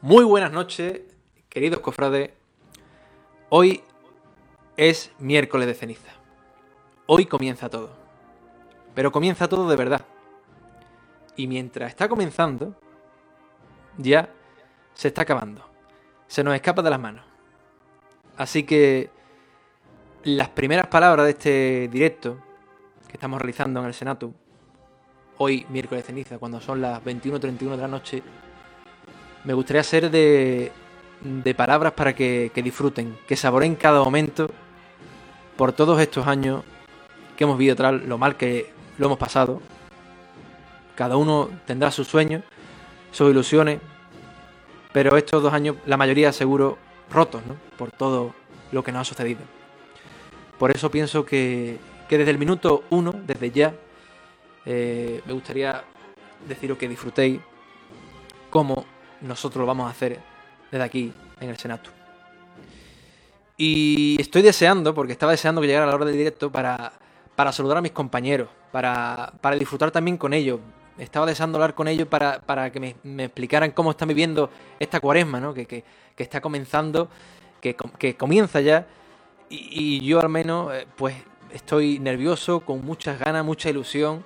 Muy buenas noches, queridos cofrades. Hoy es miércoles de ceniza. Hoy comienza todo. Pero comienza todo de verdad. Y mientras está comenzando, ya se está acabando. Se nos escapa de las manos. Así que las primeras palabras de este directo que estamos realizando en el Senatu, hoy miércoles de ceniza, cuando son las 21.31 de la noche, me gustaría ser de, de palabras para que, que disfruten, que saboren cada momento por todos estos años que hemos vivido tras lo mal que lo hemos pasado. Cada uno tendrá sus sueños, sus ilusiones, pero estos dos años, la mayoría seguro, rotos, ¿no? Por todo lo que nos ha sucedido. Por eso pienso que, que desde el minuto uno, desde ya, eh, me gustaría deciros que disfrutéis como nosotros lo vamos a hacer desde aquí en el Senatu. Y estoy deseando, porque estaba deseando que llegara la hora del directo para, para saludar a mis compañeros, para, para, disfrutar también con ellos. Estaba deseando hablar con ellos para, para que me, me, explicaran cómo están viviendo esta cuaresma, ¿no? que, que, que está comenzando, que, que comienza ya. Y, y, yo al menos, eh, pues estoy nervioso, con muchas ganas, mucha ilusión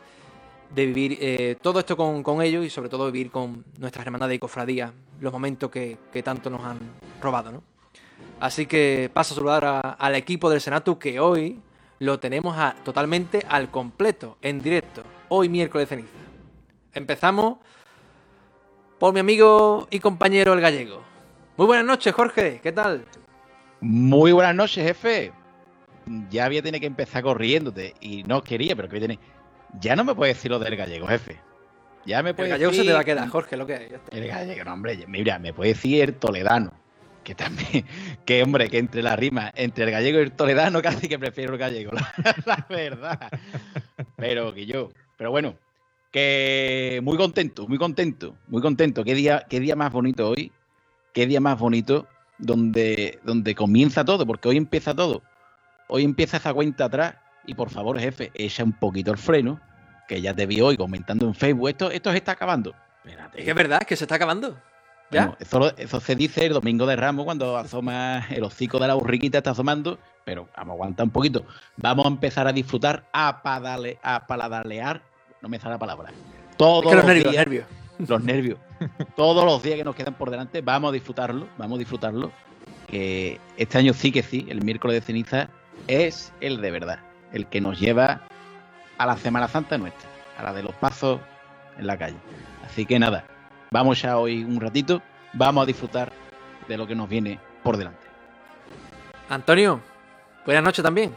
de vivir eh, todo esto con, con, ellos y sobre todo vivir con nuestras hermandades y cofradías los momentos que, que tanto nos han robado, ¿no? Así que paso a saludar a, al equipo del Senatu que hoy lo tenemos a, totalmente al completo, en directo, hoy miércoles ceniza. Empezamos por mi amigo y compañero el gallego. Muy buenas noches, Jorge, ¿qué tal? Muy buenas noches, jefe. Ya había tenido que empezar corriéndote y no quería, pero que tiene ya no me puedes decir lo del gallego, jefe. Ya me puede El gallego decir... se te va a quedar, Jorge, lo que hay. El gallego, no, hombre, mira, me puede decir el toledano. Que también, que hombre, que entre la rima, entre el gallego y el toledano, casi que prefiero el gallego, la, la verdad. Pero que yo, pero bueno, que muy contento, muy contento, muy contento. Qué día, qué día más bonito hoy, qué día más bonito donde, donde comienza todo, porque hoy empieza todo. Hoy empieza esa cuenta atrás y por favor, jefe, echa un poquito el freno, que ya te vi hoy comentando en Facebook. Esto, esto se está acabando. Espérate. Es que es verdad, es que se está acabando. ¿Ya? Bueno, eso, eso, se dice el domingo de Ramos cuando asoma el hocico de la burriquita, está asomando. Pero vamos a aguantar un poquito. Vamos a empezar a disfrutar, a, padale, a paladalear. No me sale la palabra. Todos es que los, los nervios, días, nervios. Los nervios. todos los días que nos quedan por delante, vamos a disfrutarlo. Vamos a disfrutarlo. Que este año sí que sí, el miércoles de ceniza es el de verdad el que nos lleva a la Semana Santa nuestra, a la de los pasos en la calle. Así que nada, vamos ya hoy un ratito, vamos a disfrutar de lo que nos viene por delante. Antonio, buenas noches también.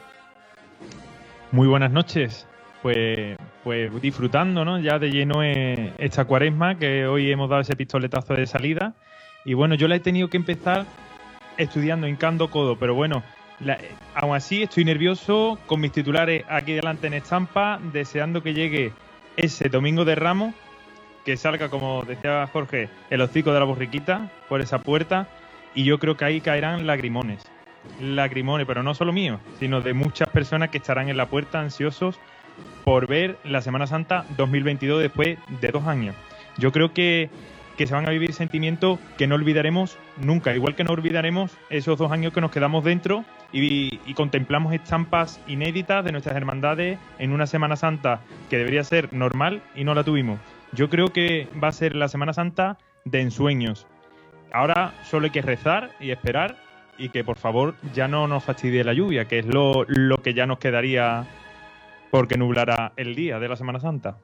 Muy buenas noches. Pues, pues disfrutando, ¿no? Ya de lleno esta cuaresma, que hoy hemos dado ese pistoletazo de salida. Y bueno, yo la he tenido que empezar estudiando, hincando codo, pero bueno, aún así, estoy nervioso con mis titulares aquí delante en estampa, deseando que llegue ese domingo de Ramos, que salga, como decía Jorge, el hocico de la borriquita por esa puerta, y yo creo que ahí caerán lagrimones. Lagrimones, pero no solo míos, sino de muchas personas que estarán en la puerta ansiosos por ver la Semana Santa 2022 después de dos años. Yo creo que que se van a vivir sentimientos que no olvidaremos nunca, igual que no olvidaremos esos dos años que nos quedamos dentro y, contemplamos estampas inéditas de nuestras hermandades en una Semana Santa que debería ser normal y no la tuvimos. Yo creo que va a ser la Semana Santa de ensueños. Ahora solo hay que rezar y esperar y que por favor ya no nos fastidie la lluvia, que es lo, lo que ya nos quedaría porque nublará el día de la Semana Santa.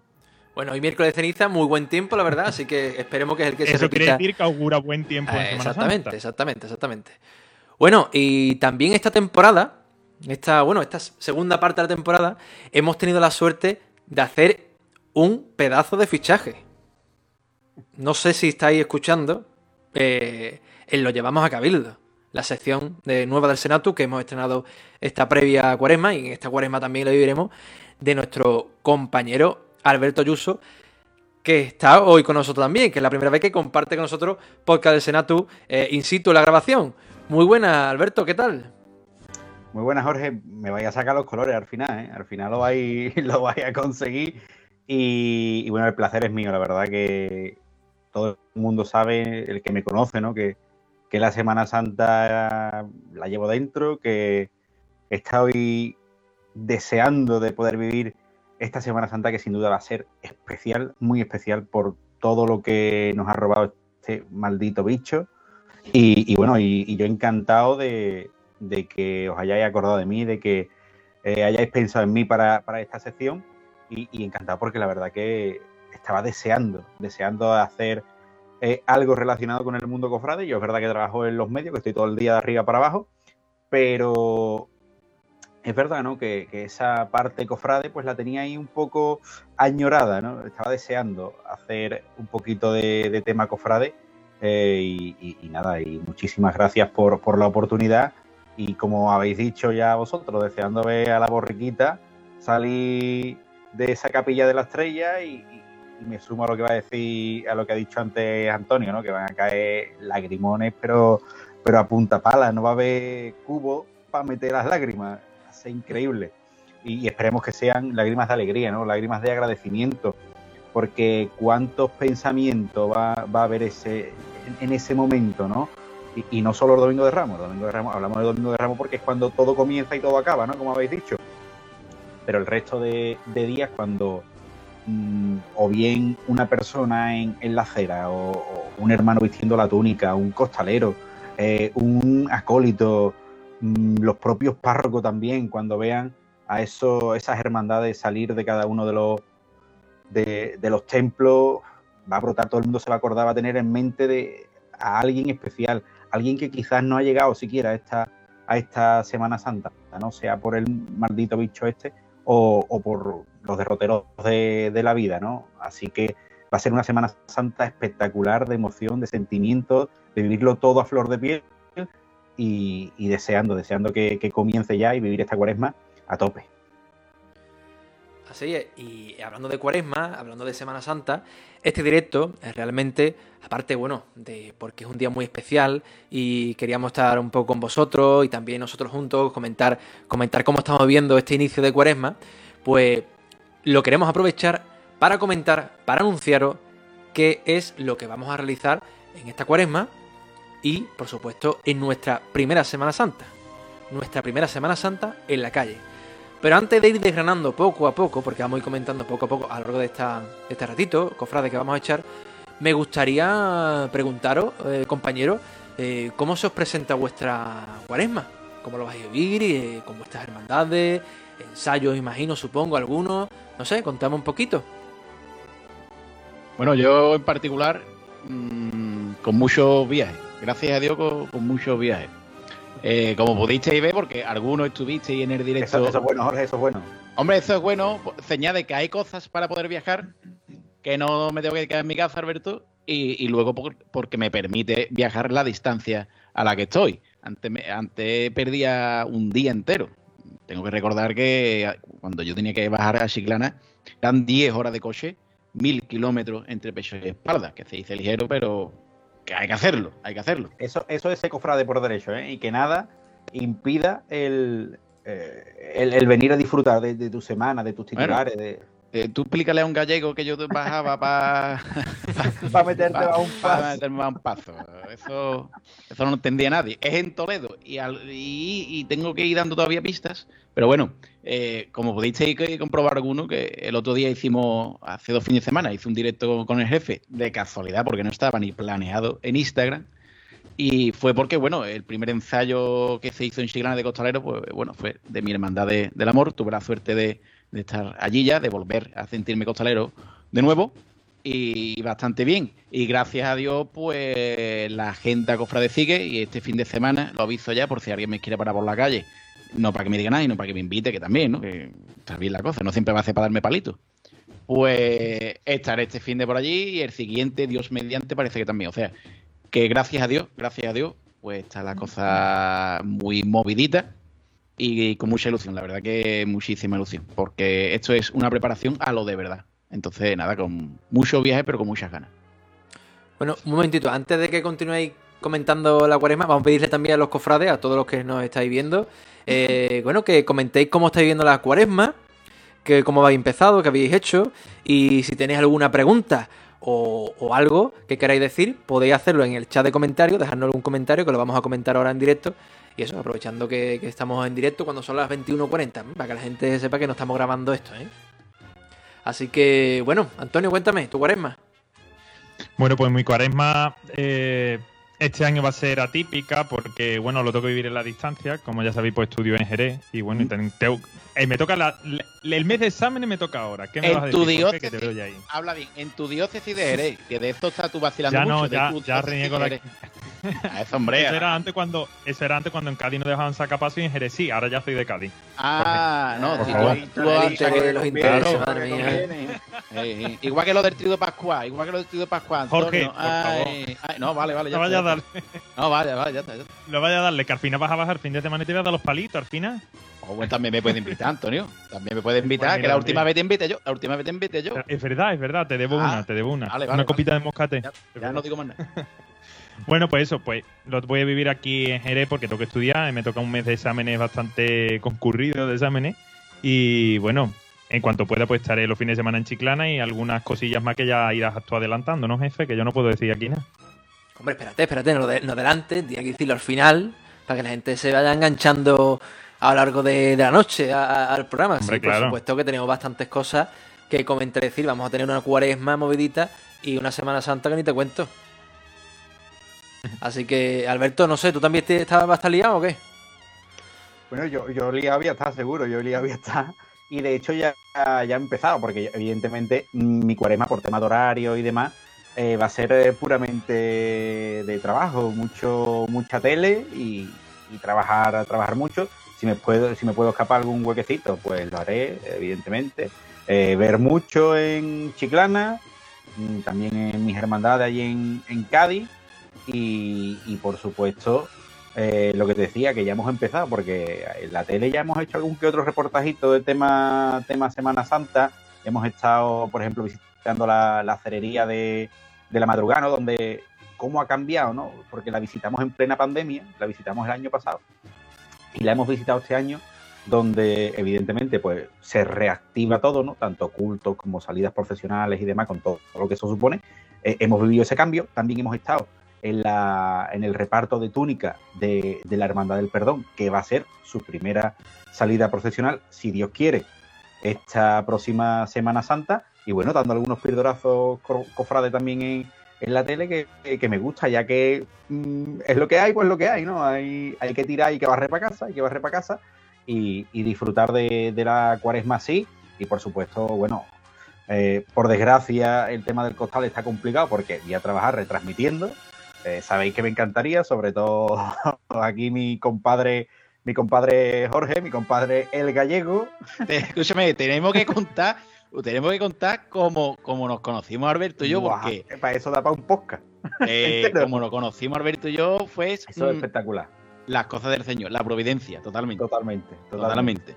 Bueno, hoy miércoles de ceniza, muy buen tiempo, la verdad, así que esperemos que es el que Eso se repita. quiere decir que augura buen tiempo en Eh, exactamente, Santa. exactamente, exactamente. Bueno, y también esta temporada, esta, bueno, esta segunda parte de la temporada, hemos tenido la suerte de hacer un pedazo de fichaje. No sé si estáis escuchando, eh, en Lo Llevamos a Cabildo, la sección de nueva del Senatu que hemos estrenado esta previa cuaresma y en esta cuaresma también lo viviremos, de nuestro compañero Alberto Ayuso, que está hoy con nosotros también, que es la primera vez que comparte con nosotros podcast del Senatu eh, in situ la grabación. Muy buena, Alberto, ¿qué tal? Muy buena, Jorge. Me vais a sacar los colores al final, ¿eh? Al final lo vais, lo a conseguir. Y, bueno, el placer es mío, la verdad que, todo el mundo sabe, el que me conoce, ¿no? Que, que la Semana Santa la llevo dentro, que estoy deseando de poder vivir esta Semana Santa que sin duda va a ser especial, muy especial por todo lo que nos ha robado este maldito bicho. Y, bueno, y, yo encantado de, que os hayáis acordado de mí, de que eh, hayáis pensado en mí para, esta sección y, encantado porque la verdad que estaba deseando, deseando hacer eh, algo relacionado con el mundo cofrade. Yo es verdad que trabajo en los medios, que estoy todo el día de arriba para abajo, pero es verdad, ¿no? Que, esa parte cofrade, pues la tenía ahí un poco añorada, ¿no? Estaba deseando hacer un poquito de, tema cofrade. Eh, y, nada, y muchísimas gracias por, la oportunidad. Y como habéis dicho ya vosotros, deseando ver a la borriquita salir de esa capilla de la estrella y, me sumo a lo que va a decir, a lo que ha dicho antes Antonio, ¿no? Que van a caer lagrimones, pero, pero a punta pala, no va a haber cubo para meter las lágrimas increíble. Y, esperemos que sean lágrimas de alegría, ¿no? Lágrimas de agradecimiento. Porque cuántos pensamientos va, a haber ese, en, ese momento, ¿no? Y, no solo el Domingo de Ramos, Domingo de Ramos, hablamos del Domingo de Ramos porque es cuando todo comienza y todo acaba, ¿no? Como habéis dicho. Pero el resto de, días cuando mm, o bien una persona en, la acera, o, un hermano vistiendo la túnica, un costalero, eh, un acólito, los propios párrocos también, cuando vean a eso, esas hermandades salir de cada uno de los, de, los templos, va a brotar, todo el mundo se va a acordar, va a tener en mente de, a alguien especial, alguien que quizás no ha llegado siquiera a esta, a esta Semana Santa, no sea por el maldito bicho este o, por los derroteros de, de, la vida, ¿no? Así que va a ser una Semana Santa espectacular de emoción, de sentimientos, de vivirlo todo a flor de piel y, deseando, deseando que, comience ya y vivir esta cuaresma a tope. Así es, y hablando de cuaresma, hablando de Semana Santa, este directo es realmente, aparte, bueno, de porque es un día muy especial y queríamos estar un poco con vosotros y también nosotros juntos comentar, comentar cómo estamos viendo este inicio de cuaresma, pues lo queremos aprovechar para comentar, para anunciaros qué es lo que vamos a realizar en esta cuaresma y, por supuesto, en nuestra primera Semana Santa. Nuestra primera Semana Santa en la calle. Pero antes de ir desgranando poco a poco, porque vamos a ir comentando poco a poco a lo largo de, esta, este ratito, cofrade que vamos a echar, me gustaría preguntaros, eh, compañeros, eh, ¿cómo se os presenta vuestra cuaresma? ¿Cómo lo vais a vivir? Eh, ¿Con vuestras hermandades? ¿Ensayos, imagino, supongo, algunos? No sé, contame un poquito. Bueno, yo en particular, mm, con muchos viajes gracias a Dios con, muchos viajes. Eh, como pudisteis ver, porque algunos estuvisteis en el directo. Eso, es bueno, Jorge, eso es bueno. Hombre, eso es bueno. Señala de que hay cosas para poder viajar, que no me tengo que quedar en mi casa, Alberto, y, luego porque me permite viajar la distancia a la que estoy. Antes, antes perdía un día entero. Tengo que recordar que cuando yo tenía que bajar a Chiclana, eran 10 horas de coche, mil kilómetros entre pecho y espalda, que se dice ligero, pero que hay que hacerlo, hay que hacerlo. Eso, eso es cofrade por derecho, ¿eh? Y que nada impida el, eh, el, venir a disfrutar de, tu semana, de tus titulares, de eh, tú explícale a un gallego que yo bajaba para pa, meterte a un paso. meterme a un paso. Eso, eso no entendía nadie. Es en Toledo y, y, tengo que ir dando todavía pistas. Pero bueno, eh, como podéis comprobar alguno, que el otro día hicimos, hace dos fines de semana, hice un directo con el jefe, de casualidad, porque no estaba ni planeado en Instagram. Y fue porque, bueno, el primer ensayo que se hizo en Chiclana de Costalero, pues bueno, fue de mi hermandad del amor. Tuve la suerte de de estar allí ya, de volver a sentirme costalero de nuevo y bastante bien. Y gracias a Dios, pues la gente cofrade sigue y este fin de semana lo aviso ya por si alguien me quiere parar por la calle. No para que me diga nada, sino para que me invite, que también, ¿no? Que está bien la cosa, no siempre va a ser para darme palitos. Pues estaré este fin de por allí y el siguiente, Dios mediante, parece que también. O sea, que gracias a Dios, gracias a Dios, pues está la cosa muy movidita y con mucha ilusión, la verdad que muchísima ilusión, porque esto es una preparación a lo de verdad. Entonces, nada, con mucho viaje, pero con muchas ganas. Bueno, un momentito, antes de que continuéis comentando la cuaresma, vamos a pedirle también a los cofrades, a todos los que nos estáis viendo, eh, bueno, que comentéis cómo estáis viendo la cuaresma, que cómo habéis empezado, qué habéis hecho, y si tenéis alguna pregunta o, o algo que queráis decir, podéis hacerlo en el chat de comentarios, dejadnos algún comentario que lo vamos a comentar ahora en directo. Y eso, aprovechando que, que estamos en directo cuando son las 21.40, para que la gente sepa que no estamos grabando esto, ¿eh? Así que, bueno, Antonio, cuéntame, tu cuaresma. Bueno, pues mi cuaresma eh, este año va a ser atípica porque, bueno, lo tengo que vivir en la distancia. Como ya sabéis, pues estudio en Jerez. Y bueno, te- te- eh, me toca la- la- el mes de exámenes me toca ahora. ¿Qué me En vas a tu decir, Jorge, que te diócesis- veo ya ahí? Habla bien, en tu diócesis de Jerez, que de esto está tú vacilando Ya no, mucho. ya, tu ya diócesis reniego de la... Eso, hombre. Eso era, antes cuando, eso era antes cuando en Cádiz no dejaban sacar paso y en Jerez sí, ahora ya soy de Cádiz. Ah, no, Por si favor. tú- tú Los intereses, que los conviene, intereses, claro, madre mía. Eh, Igual que lo del trío Pascual, igual que lo del trío Pascual. Antonio. Jorge, por Ay, ay, no, vale, vale. ya No vaya a darle, está. No, vaya, vaya, ya está. Ya está. no vaya a darle, que al final vas a bajar fin de semana y te voy a dar los palitos al final. O bueno, también me puede invitar, Antonio. También me puede invitar, Pues que mira, la última sí. vez te invité yo. La última vez te invité yo. Es verdad, es verdad, te debo Ah, una, te debo una. vale, vale, una vale. copita de moscate. Ya, no digo más nada. Bueno, pues eso, pues lo voy a vivir aquí en Jerez porque tengo que estudiar me toca un mes de exámenes bastante concurrido de exámenes. Y bueno, en cuanto pueda, pues estaré los fines de semana en Chiclana y algunas cosillas más que ya irás tú adelantando, ¿no, jefe? Que yo no puedo decir aquí nada. Hombre, espérate, espérate, no, de, no delante, tiene que decirlo al final, para que la gente se vaya enganchando a lo largo de, de la noche a- a- al programa. Hombre, sí, por claro. supuesto que tenemos bastantes cosas que comentar, decir, vamos a tener una cuaresma movidita y una Semana Santa que ni te cuento. Así que, Alberto, no sé, ¿tú también te, estabas vas a estar liado o qué? Bueno, yo, yo liado había estado seguro, yo liado había estado. Y de hecho ya, ya he empezado, porque evidentemente mi cuaresma por tema de horario y demás eh, va a ser puramente de trabajo, mucho, mucha tele y, y trabajar, trabajar mucho. Si me puedo, si me puedo escapar algún huequecito, pues lo haré, evidentemente. Eh, ver mucho en Chiclana, mm, también en mis hermandades allí en, Cádiz. Y, y por supuesto, eh, lo que te decía, que ya hemos empezado, porque en la tele ya hemos hecho algún que otro reportajito de tema, tema Semana Santa. Hemos estado, por ejemplo, visitando la, la cerería de, de la madrugada, ¿no? donde cómo ha cambiado, ¿no? Porque la visitamos en plena pandemia, la visitamos el año pasado y la hemos visitado este año, donde evidentemente pues se reactiva todo, ¿no? Tanto cultos como salidas profesionales y demás, con todo, lo que eso supone. Eh, hemos vivido ese cambio, también hemos estado en, la, en el reparto de túnica de, de la Hermandad del Perdón, que va a ser su primera salida profesional, si Dios quiere, esta próxima Semana Santa. Y bueno, dando algunos pirdorazos co- cofrades también en, en la tele que, que- me gusta, ya que mm, es lo que hay, pues lo que hay, ¿no? Hay, hay que tirar, hay que barrer para casa, hay que barrer para casa y, y disfrutar de, de la cuaresma así. Y por supuesto, bueno, eh, por desgracia el tema del costal está complicado porque voy a trabajar retransmitiendo. Eh, sabéis que me encantaría, sobre todo aquí mi compadre, mi compadre Jorge, mi compadre El Gallego. Escúchame, tenemos que contar, tenemos que contar cómo, cómo nos conocimos Alberto y yo, porque para eso da para un podcast. eh, como nos conocimos Alberto y yo, fue Eso es mm, espectacular. las cosas del Señor, la providencia, totalmente. Totalmente, Totalmente.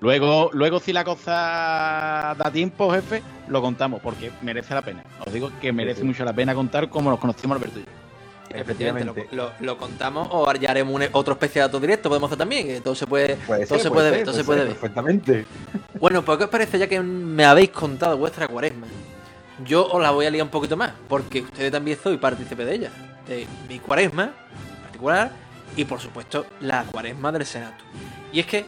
Luego, luego si la cosa da tiempo, jefe, lo contamos, porque merece la pena. Os digo que merece sí. mucho la pena contar cómo nos conocimos Alberto y yo. Efectivamente, lo, lo- lo contamos o ya haremos un- otro especial directo, podemos hacer también, que todo se puede... Puede Todo ser, se puede ver, ser, todo se puede puede ser, ver. Perfectamente. Bueno, pues ¿qué os parece ya que me habéis contado vuestra cuaresma? Yo os la voy a liar un poquito más, porque ustedes también soy partícipe de ella. De mi cuaresma en particular y por supuesto la cuaresma del Senato. Y es que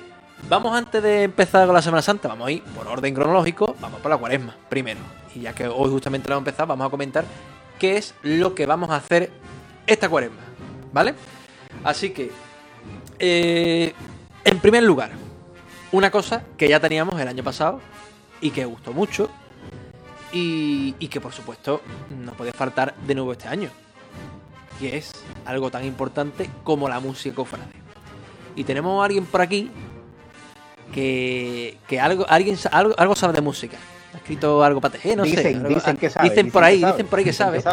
vamos antes de empezar con la Semana Santa, vamos a ir por orden cronológico, vamos por la cuaresma primero. Y ya que hoy justamente la vamos a empezar, vamos a comentar qué es lo que vamos a hacer esta cuaresma. ¿Vale? Así que, eh, en primer lugar, una cosa que ya teníamos el año pasado y que gustó mucho y, y que por supuesto no puede faltar de nuevo este año. Y es algo tan importante como la música cofrade. Y tenemos a alguien por aquí que, que algo, alguien, algo, algo sabe de música. Escrito algo para tejer, no sé. dicen, algo- dicen que sabe. Dicen por ahí, sabe, dicen por ahí que sabe. Es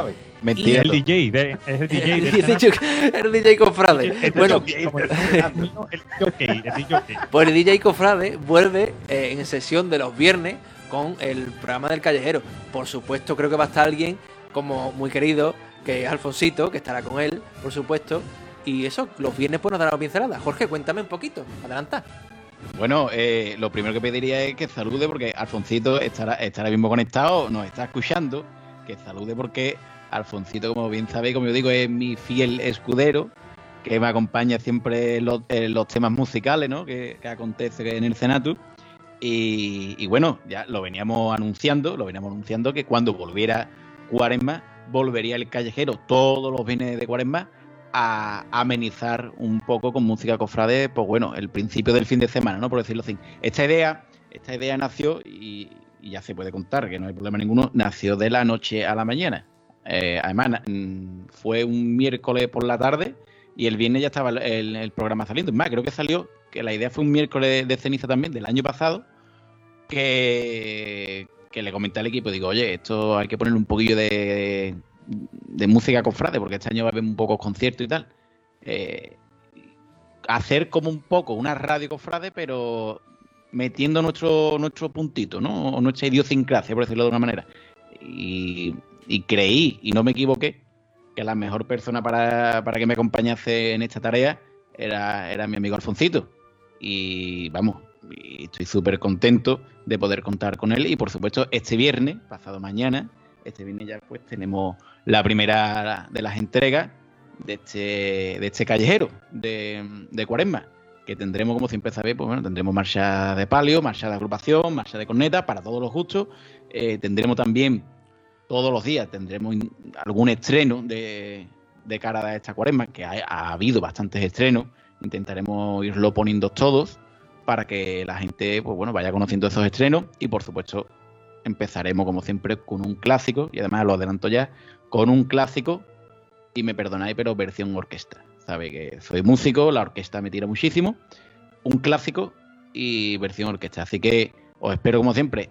Mentira. el DJ, de, es el DJ de el DJ Cofrade. El Bueno, DJ, el jockey, el DJ. Pues el DJ Cofrade vuelve eh, en sesión de los viernes con el programa del callejero. Por supuesto, creo que va a estar alguien como muy querido, que es Alfonsito, que estará con él, por supuesto. Y eso, los viernes pues nos dará una pincelada. Jorge, cuéntame un poquito, adelanta. Bueno, eh, lo primero que pediría es que salude, porque Alfoncito estará, estará mismo conectado, nos está escuchando. que salude porque Alfoncito, como bien sabéis, como yo digo, es mi fiel escudero, que me acompaña siempre en los, en los temas musicales, ¿no? Que, que acontece en el Senatu. Y, bueno, ya lo veníamos anunciando, lo veníamos anunciando que cuando volviera Cuaresma, volvería el callejero todos los viernes de Cuaresma a amenizar un poco con música cofrade, pues bueno, el principio del fin de semana, ¿no? Por decirlo así. Esta idea, esta idea nació, y, y ya se puede contar, que no hay problema ninguno, nació de la noche a la mañana. Eh, además, mm, fue un miércoles por la tarde y el viernes ya estaba el, el- programa saliendo. Es más, creo que salió, que la idea fue un miércoles de ceniza también del año pasado, que, que le comenté al equipo, digo, oye, esto hay que ponerle un poquillo de, de música cofrade, porque este año va a haber un pocos conciertos y tal. Eh, hacer como un poco una radio cofrade, pero metiendo nuestro, nuestro puntito, ¿no? O nuestra idiosincrasia, por decirlo de una manera. Y, creí, y no me equivoqué, que la mejor persona para, para que me acompañase en esta tarea era, era mi amigo Alfoncito. Y vamos, estoy súper contento de poder contar con él. Y por supuesto, este viernes, pasado mañana, este viernes ya pues tenemos la primera de las entregas de este, de este callejero de, Cuaresma. Que tendremos, como siempre sabéis, pues bueno, tendremos marcha de palio, marcha de agrupación, marcha de corneta para todos los gustos. Eh, tendremos también todos los días tendremos algún estreno de, de cara a esta cuaresma, que ha, ha habido bastantes estrenos. Intentaremos irlo poniendo todos para que la gente pues bueno, vaya conociendo esos estrenos y por supuesto empezaremos como siempre con un clásico y además lo adelanto ya con un clásico y me perdonáis pero versión orquesta. Sabe que soy músico la orquesta me tira muchísimo un clásico y versión orquesta. Así que os espero como siempre.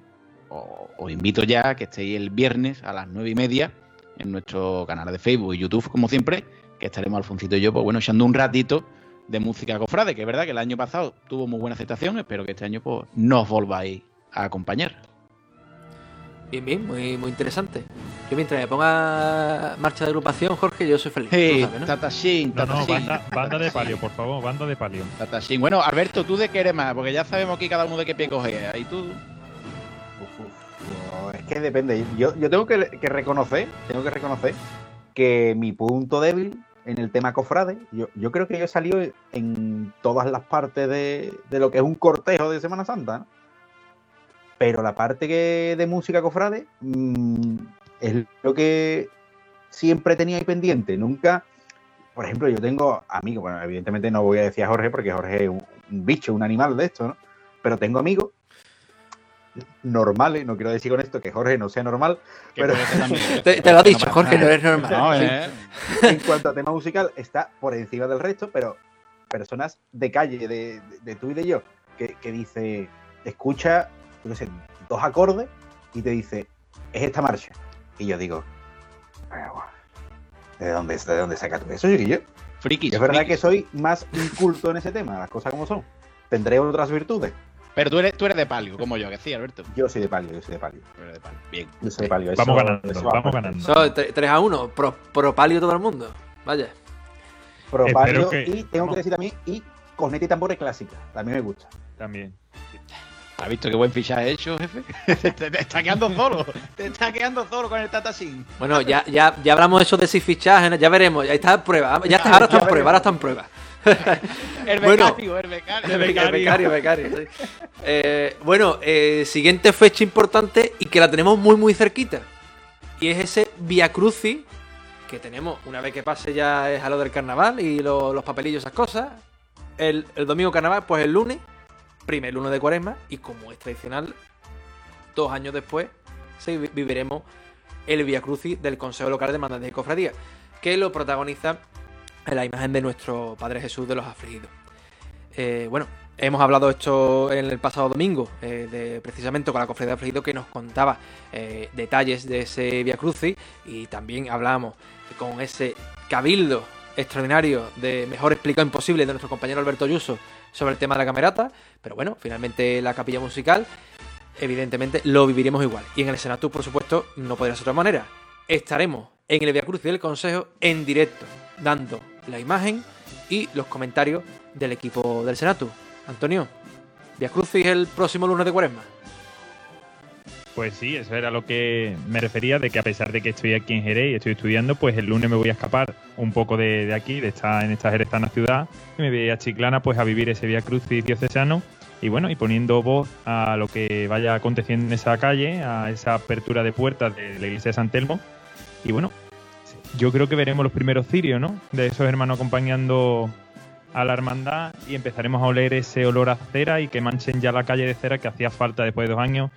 Os invito ya a que estéis el viernes a las nueve y media en nuestro canal de Facebook y YouTube como siempre que estaremos Alfoncito y yo pues bueno echando un ratito de música cofrade, que es verdad que el año pasado tuvo muy buena aceptación, espero que este año pues nos volváis a acompañar. Bien, bien, muy, muy interesante. Yo mientras me ponga marcha de agrupación, Jorge, yo soy feliz. Hey, sabes, ¿no? Tatashin, No, no, banda, banda de palio, por favor, banda de palio. Tatashin. Bueno, Alberto, ¿tú de qué eres más? Porque ya sabemos aquí cada uno de qué pie coge. Ahí tú. Uf, uf, no, es que depende. Yo, yo tengo que, que reconocer, tengo que reconocer que mi punto débil en el tema cofrade, yo, yo creo que yo he salido en todas las partes de, de lo que es un cortejo de Semana Santa, ¿no? Pero la parte que, de música cofrade mm, es lo que siempre tenía ahí pendiente. Nunca, por ejemplo, yo tengo amigos, bueno, evidentemente no voy a decir a Jorge porque Jorge es un, un bicho, un animal de esto, ¿no? Pero tengo amigos normales, no quiero decir con esto que Jorge no sea normal, que Pero-. Te, te lo he dicho, Jorge, no eres normal. No, eh. en cuanto a tema musical, está por encima del resto, pero personas de calle, de, de- de tú y de yo, que, que dice, escucha, yo qué sé, dos acordes y te dice, es esta marcha. Y yo digo, "Ah, guau, ¿de dónde, de dónde sacas tú eso, chiquillo? Frikis, Y es verdad frikis. que soy más inculto en ese tema, las cosas como son. Tendré otras virtudes. Pero tú eres, tú eres de palio, como yo, que sí, Alberto. Yo soy de palio, yo soy de palio. Eres de palio. Bien. Yo soy de palio. Vamos ganando, eso vamos va. ganando. Son 3 a 1, pro, pro palio todo el mundo. Vaya. Pro palio que- y tengo que decir también, y corneta y tambores clásica, también me gusta. También. ¿Has visto qué buen fichaje he hecho, jefe? te, te está quedando solo. Te está quedando solo con el Tatashin. Bueno, ya, ya, ya hablamos de eso de si fichaje, ¿no? ya veremos. Ya está en prueba. Ya está, ahora está en prueba, ahora está en prueba. El Bueno. becario, el becario. El becario, becario, becario, sí. Eh, bueno, eh, siguiente fecha importante y que la tenemos muy, muy cerquita. Y es ese Via Crucis que tenemos una vez que pase ya es a lo del carnaval y lo- los papelillos, esas cosas. El, el domingo carnaval, pues el lunes, primer lunes de cuaresma, y como es tradicional, dos años después, viviremos el Via Crucis del Consejo Local de Hermandades y Cofradías, que lo protagoniza la imagen de nuestro Padre Jesús de los Afligidos. Eh, bueno, hemos hablado esto en el pasado domingo, eh, precisamente con la cofradía de Afligido que nos contaba eh, detalles de ese Via Crucis y también hablamos con ese cabildo extraordinario de mejor explicado imposible de nuestro compañero Alberto Ayuso sobre el tema de la camerata, pero bueno, finalmente la capilla musical, evidentemente lo viviremos igual. Y en el Senatu, por supuesto, no podría ser de otra manera. Estaremos en el Via Crucis del Consejo en directo, dando la imagen y los comentarios del equipo del Senatu. Antonio, Via Crucis el próximo lunes de Cuaresma. Pues sí, eso era lo que me refería, de que a pesar de que estoy aquí en Jerez y estoy estudiando, pues el lunes me voy a escapar un poco de, de aquí, de estar en esta jerezana ciudad, y me voy a Chiclana pues a vivir ese Vía Crucis diocesano y bueno, y poniendo voz a lo que vaya aconteciendo en esa calle, a esa apertura de puertas de la iglesia de San Telmo. Y bueno, yo creo que veremos los primeros cirios, ¿no? De esos hermanos acompañando a la hermandad y empezaremos a oler ese olor a cera y que manchen ya la calle de cera que hacía falta después de dos años,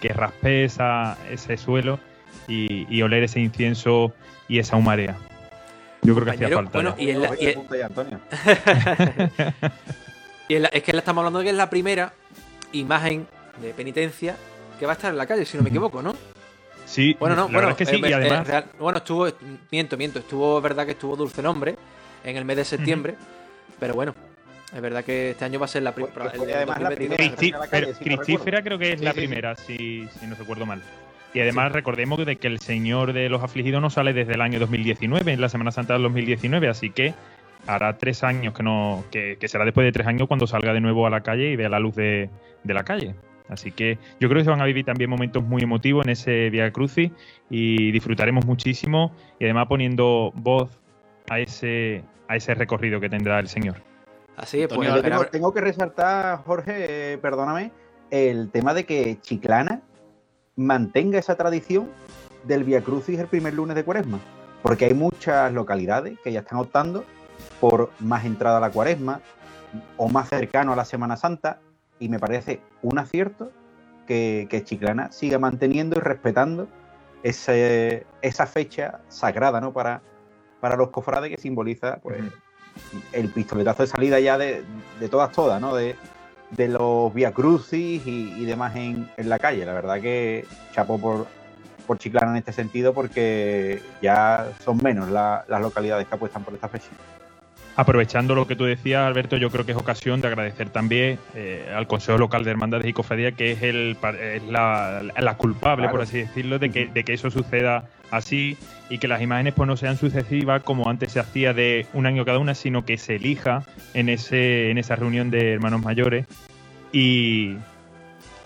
que raspe esa, ese suelo y, y oler ese incienso y esa humarea. Yo creo que hacía falta. bueno, y en la- Oye, y- apunta ya, Antonio. Y en la- es que la estamos hablando de que es la primera imagen de penitencia que va a estar en la calle, si no me equivoco, ¿no? Sí, Bueno, no, la bueno, es que sí, eh, y eh, además... real- bueno, estuvo, miento, miento, estuvo, es verdad que estuvo Dulce Nombre en el mes de septiembre, pero bueno, es verdad que este año va a ser la Pues- primera. además la primera- Cristi- a la pero calle, si no Cristífera creo que es Sí, la sí, sí. primera, si, si no recuerdo mal. Y además recordemos de que el Señor de los Afligidos no sale desde el año 2019, en la Semana Santa del 2019, así que hará tres años que no, que, que será después de tres años cuando salga de nuevo a la calle y vea la luz de, de la calle. Así que yo creo que se van a vivir también momentos muy emotivos en ese Via Crucis y disfrutaremos muchísimo y además poniendo voz a ese, a ese recorrido que tendrá el Señor. Así es, pues Yo tengo que resaltar, Jorge, eh, perdóname, el tema de que Chiclana mantenga esa tradición del Via Crucis el primer lunes de Cuaresma. Porque hay muchas localidades que ya están optando por más entrada a la Cuaresma o más cercano a la Semana Santa. Y me parece un acierto que, que Chiclana siga manteniendo y respetando ese- esa fecha sagrada ¿no? para, para los cofrades que simboliza pues, el pistoletazo de salida ya de, de todas, todas, ¿no? De, de los Via Crucis y, y demás en, en la calle. La verdad que chapo por, por Chiclana en este sentido porque ya son menos la- las localidades que apuestan por esta fecha. Aprovechando lo que tú decías, Alberto, yo creo que es ocasión de agradecer también eh, al Consejo Local de Hermandades y Cofradías, que es, el, es la, la culpable, Claro. por así decirlo, de que, de que eso suceda así y que las imágenes pues no sean sucesivas como antes se hacía de un año cada una, sino que se elija en, ese, en esa reunión de hermanos mayores y,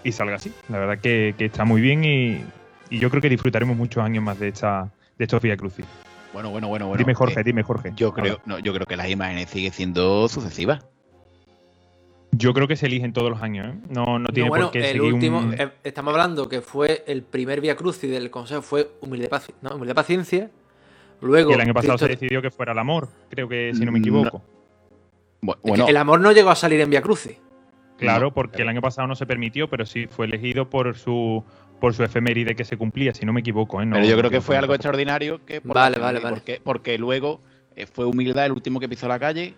y salga así. La verdad que, que está muy bien y, y yo creo que disfrutaremos muchos años más de, esta, de estos Vía Crucis. Bueno, bueno, bueno, bueno. dime Jorge, eh, dime Jorge. yo creo, no, yo creo que las imágenes siguen siendo sucesivas. Yo creo que se eligen todos los años, ¿eh? No, no tiene No, bueno, por qué el seguir último, un... eh, estamos hablando que fue el primer Via Crucis del Consejo, fue Humilde, Paci- no, Humilde Paciencia. Luego, Y el año pasado Cristo- se decidió que fuera el amor, creo que si no me No. equivoco. Bu- es que Bueno, el amor no llegó a salir en Via Crucis. Claro, porque el año pasado no se permitió, pero sí fue elegido por su por su efeméride que se cumplía, si no me equivoco. ¿eh? No- pero yo creo que fue algo extraordinario que por Vale, vale, vale. Porque, porque luego eh, fue humildad el último que pisó la calle,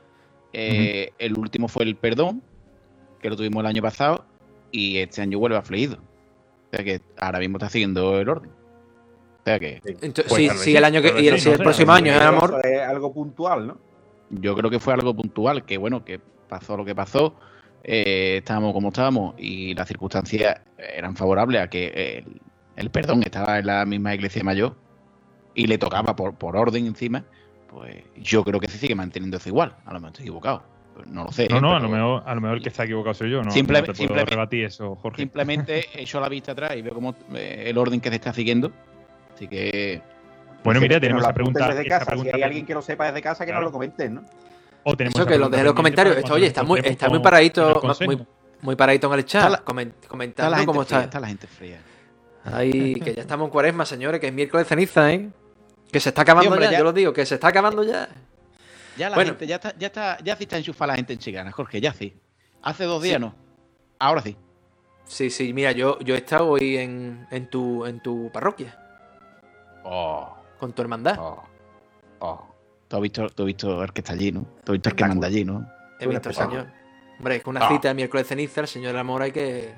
eh, el último fue el perdón, que lo tuvimos el año pasado, y este año vuelve afligido. O sea que ahora mismo está siguiendo el orden. O sea que Entonces, Pues sí, sí, el año que y el, sí, no próximo año es el amor. Es algo puntual, ¿no? yo creo que fue algo puntual, que bueno, que pasó lo que pasó, eh, estábamos como estábamos y las circunstancias eran favorables a que el, el perdón estaba en la misma iglesia mayor y le tocaba por, por orden encima, pues yo creo que se sigue manteniendo eso igual. A lo mejor estoy equivocado. No lo sé. No, ¿eh? no, a lo, mejor, a lo mejor el que está equivocado soy yo, no, Simple- no te puedo simplemente- rebatir eso, Jorge. Simplemente echo la vista atrás y veo como el orden que se está siguiendo. Así que Bueno, mira, tenemos apunten pregunta. desde casa. pregunta si hay alguien que lo sepa desde casa, que Claro. nos lo comenten, ¿no? o tenemos Eso que lo pregunta deje en los comentarios. Esto, oye, está muy, está muy paradito, muy, muy paradito en el chat, Está la- comen- está comentando la cómo fría, está. está la gente fría. Ahí, que ya estamos en cuaresma, señores, que es miércoles de ceniza, ¿eh? Que se está acabando Sí, hombre, ya, ya- yo lo digo, que se está acabando ya. Ya la Bueno. gente, ya está, ya está, ya sí está enchufada la gente en Chicana, Jorge, ya sí. Hace dos días no. Ahora sí. Sí, sí, mira, yo, yo he estado hoy en, en, tu, en tu parroquia, Oh, con tu hermandad. oh, oh. Tú has visto, tú has visto el que está allí, ¿no? Tú has visto el que manda allí, ¿no? He visto al señor. Hombre, es que una Ah. cita de miércoles ceniza, el señor del amor hay que.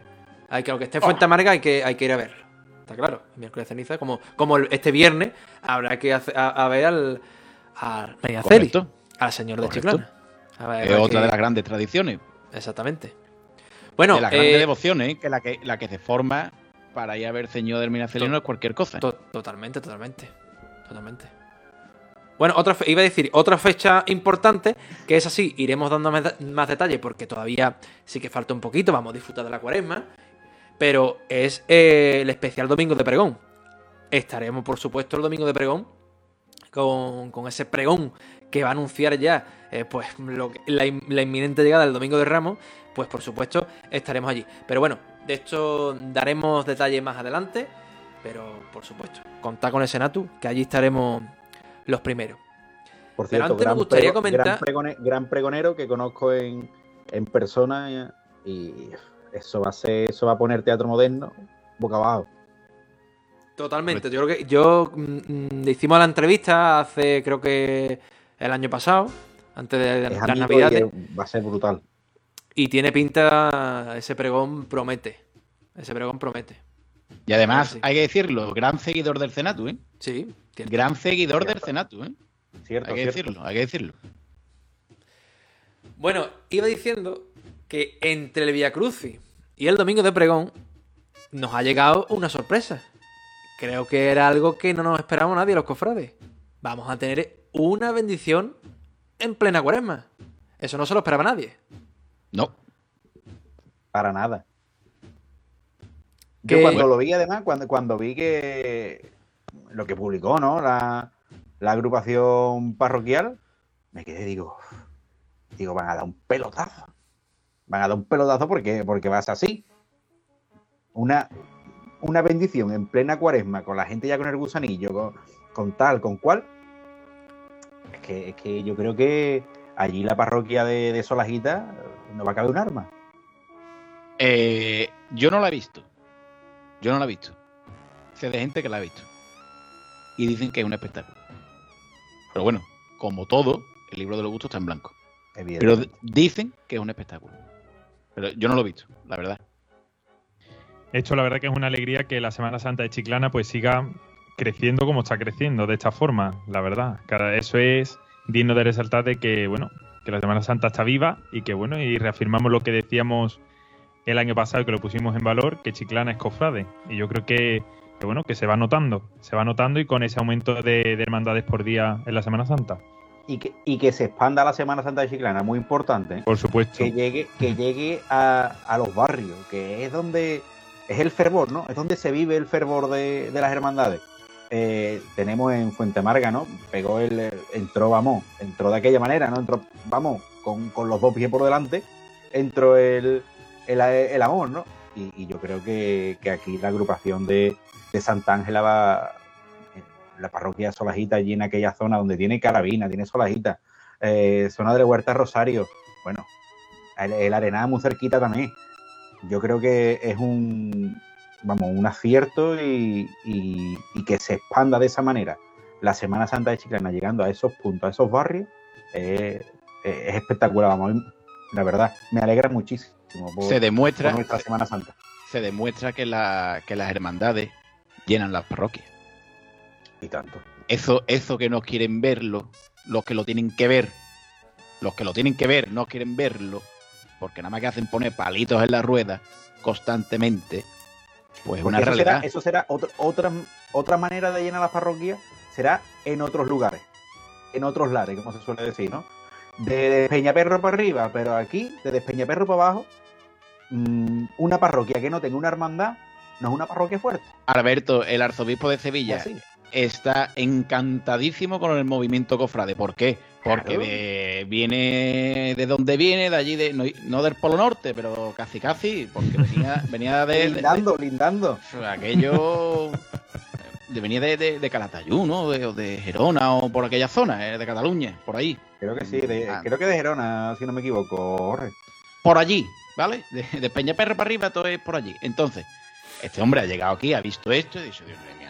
Hay que, aunque esté en Fuente Amarga, hay que, hay que ir a verlo. Está claro. El miércoles de ceniza, como, como este viernes, habrá que a, a ver al. a María Celi, Correcto. Al señor de Correcto. Chiclana. A ver, Es otra que- de las grandes tradiciones. Exactamente. Bueno, de las grandes eh, devociones, ¿eh? que la que la que se forma para ir a ver Señor del Minacelino no es cualquier cosa. To- totalmente, totalmente. Totalmente. Bueno, otra iba a decir, otra fecha importante, que es así, iremos dando más, más detalle porque todavía sí que falta un poquito, vamos a disfrutar de la cuaresma. pero es eh, el especial Domingo de Pregón. Estaremos, por supuesto, el Domingo de Pregón con, con ese pregón que va a anunciar ya eh, pues lo que- la, in- la inminente llegada del Domingo de Ramos, pues por supuesto estaremos allí. Pero bueno, de esto daremos detalles más adelante, pero por supuesto, contad con ese Natu, que allí estaremos los primeros. Por Pero cierto, antes me gran, gustaría prego- comentar- gran, pregone- gran pregonero que conozco en, en persona y, y eso va a ser, eso va a poner teatro moderno boca abajo. Totalmente, yo creo que yo mm, mm, le hicimos la entrevista hace creo que el año pasado, antes de, Es las navidades, es- va a ser brutal. y tiene pinta, ese pregón promete, ese pregón promete. Y además, Sí. hay que decirlo, gran seguidor del Cenatu, ¿eh? Sí, Gran seguidor del. Cenatu, ¿eh? Cierto, Hay que cierto. decirlo, hay que decirlo. Bueno, iba diciendo que entre el Via Crucis y el Domingo de Pregón nos ha llegado una sorpresa. Creo que era algo que no nos esperábamos nadie los cofrades. Vamos a tener una bendición en plena cuaresma. Eso no se lo esperaba nadie. No, Para nada. Yo cuando lo vi, además, cuando, cuando vi que lo que publicó, ¿no? La, la agrupación parroquial, me quedé, digo, digo, van a dar un pelotazo. Van a dar un pelotazo porque, porque vas así. Una, una bendición en plena cuaresma, con la gente ya con el gusanillo, con, con tal, con cual. Es que, es que yo creo que allí la parroquia de, de Solajita no va a caber un arma. Eh, yo no la he visto. Yo no la he visto. Sé de gente que la ha visto. Y dicen que es un espectáculo. Pero bueno, como todo, el libro de los gustos está en blanco. Pero dicen que es un espectáculo. Pero yo no lo he visto, la verdad. Esto la verdad que es una alegría que la Semana Santa de Chiclana pues siga creciendo como está creciendo, de esta forma, la verdad. Cada, eso es digno de resaltar de que, bueno, que la Semana Santa está viva y que, bueno, y reafirmamos lo que decíamos el año pasado que lo pusimos en valor, que Chiclana es cofrade. Y yo creo que, que, bueno, que se va notando, se va notando y con ese aumento de, de hermandades por día en la Semana Santa. y que, y que se expanda la Semana Santa de Chiclana, muy importante. Por supuesto. que llegue, que llegue a, a los barrios, que es donde es el fervor, ¿no? Es donde se vive el fervor de, de las hermandades. Eh, tenemos en Fuente Amarga, ¿no? Pegó el, entró, vamos, entró de aquella manera, ¿no? Entró, vamos, con, con los dos pies por delante, entró el, el, amor, ¿no? Y, yo creo que, que aquí la agrupación de, de Santa Ángela va, la parroquia Solajita, allí en aquella zona donde tiene carabina, tiene Solajita, eh, zona de la Huerta Rosario, bueno, el, el Arenal muy cerquita también. Yo creo que es un, vamos, un acierto y, y- y que se expanda de esa manera la Semana Santa de Chiclana llegando a esos puntos, a esos barrios, eh, eh, es espectacular, vamos, la verdad, me alegra muchísimo por, Se por demuestra, nuestra Semana Santa. se demuestra que, la, que las hermandades llenan las parroquias. Y tanto. Eso, eso que no quieren verlo, los que lo tienen que ver, los que lo tienen que ver no quieren verlo, porque nada más que hacen poner palitos en la rueda constantemente, pues una eso realidad. será, eso será otra, otra, otra manera de llenar las parroquias, será en otros lugares, en otros lares, como se suele decir, ¿no? De Despeñaperro para arriba, pero aquí, de Despeñaperro para abajo, mm, una parroquia que no tenga una hermandad no es una parroquia fuerte. Alberto, el arzobispo de Sevilla, Así. Está encantadísimo con el movimiento cofrade. ¿Por qué? Porque Claro. de- viene de donde viene, de allí, de, no, no del Polo Norte, pero casi casi, porque venía, venía de, de- lindando, lindando. de- aquello. de- venía de, de, de Calatayud, ¿no? De, de Gerona o por aquella zona, eh, de Cataluña, por ahí. Creo que sí, de- Ah. creo que de Gerona, si no me equivoco, Jorge. Por allí, ¿vale? De, de Peñaperro para arriba, todo es por allí. Entonces, este hombre ha llegado aquí, ha visto esto y ha dicho, Dios mío.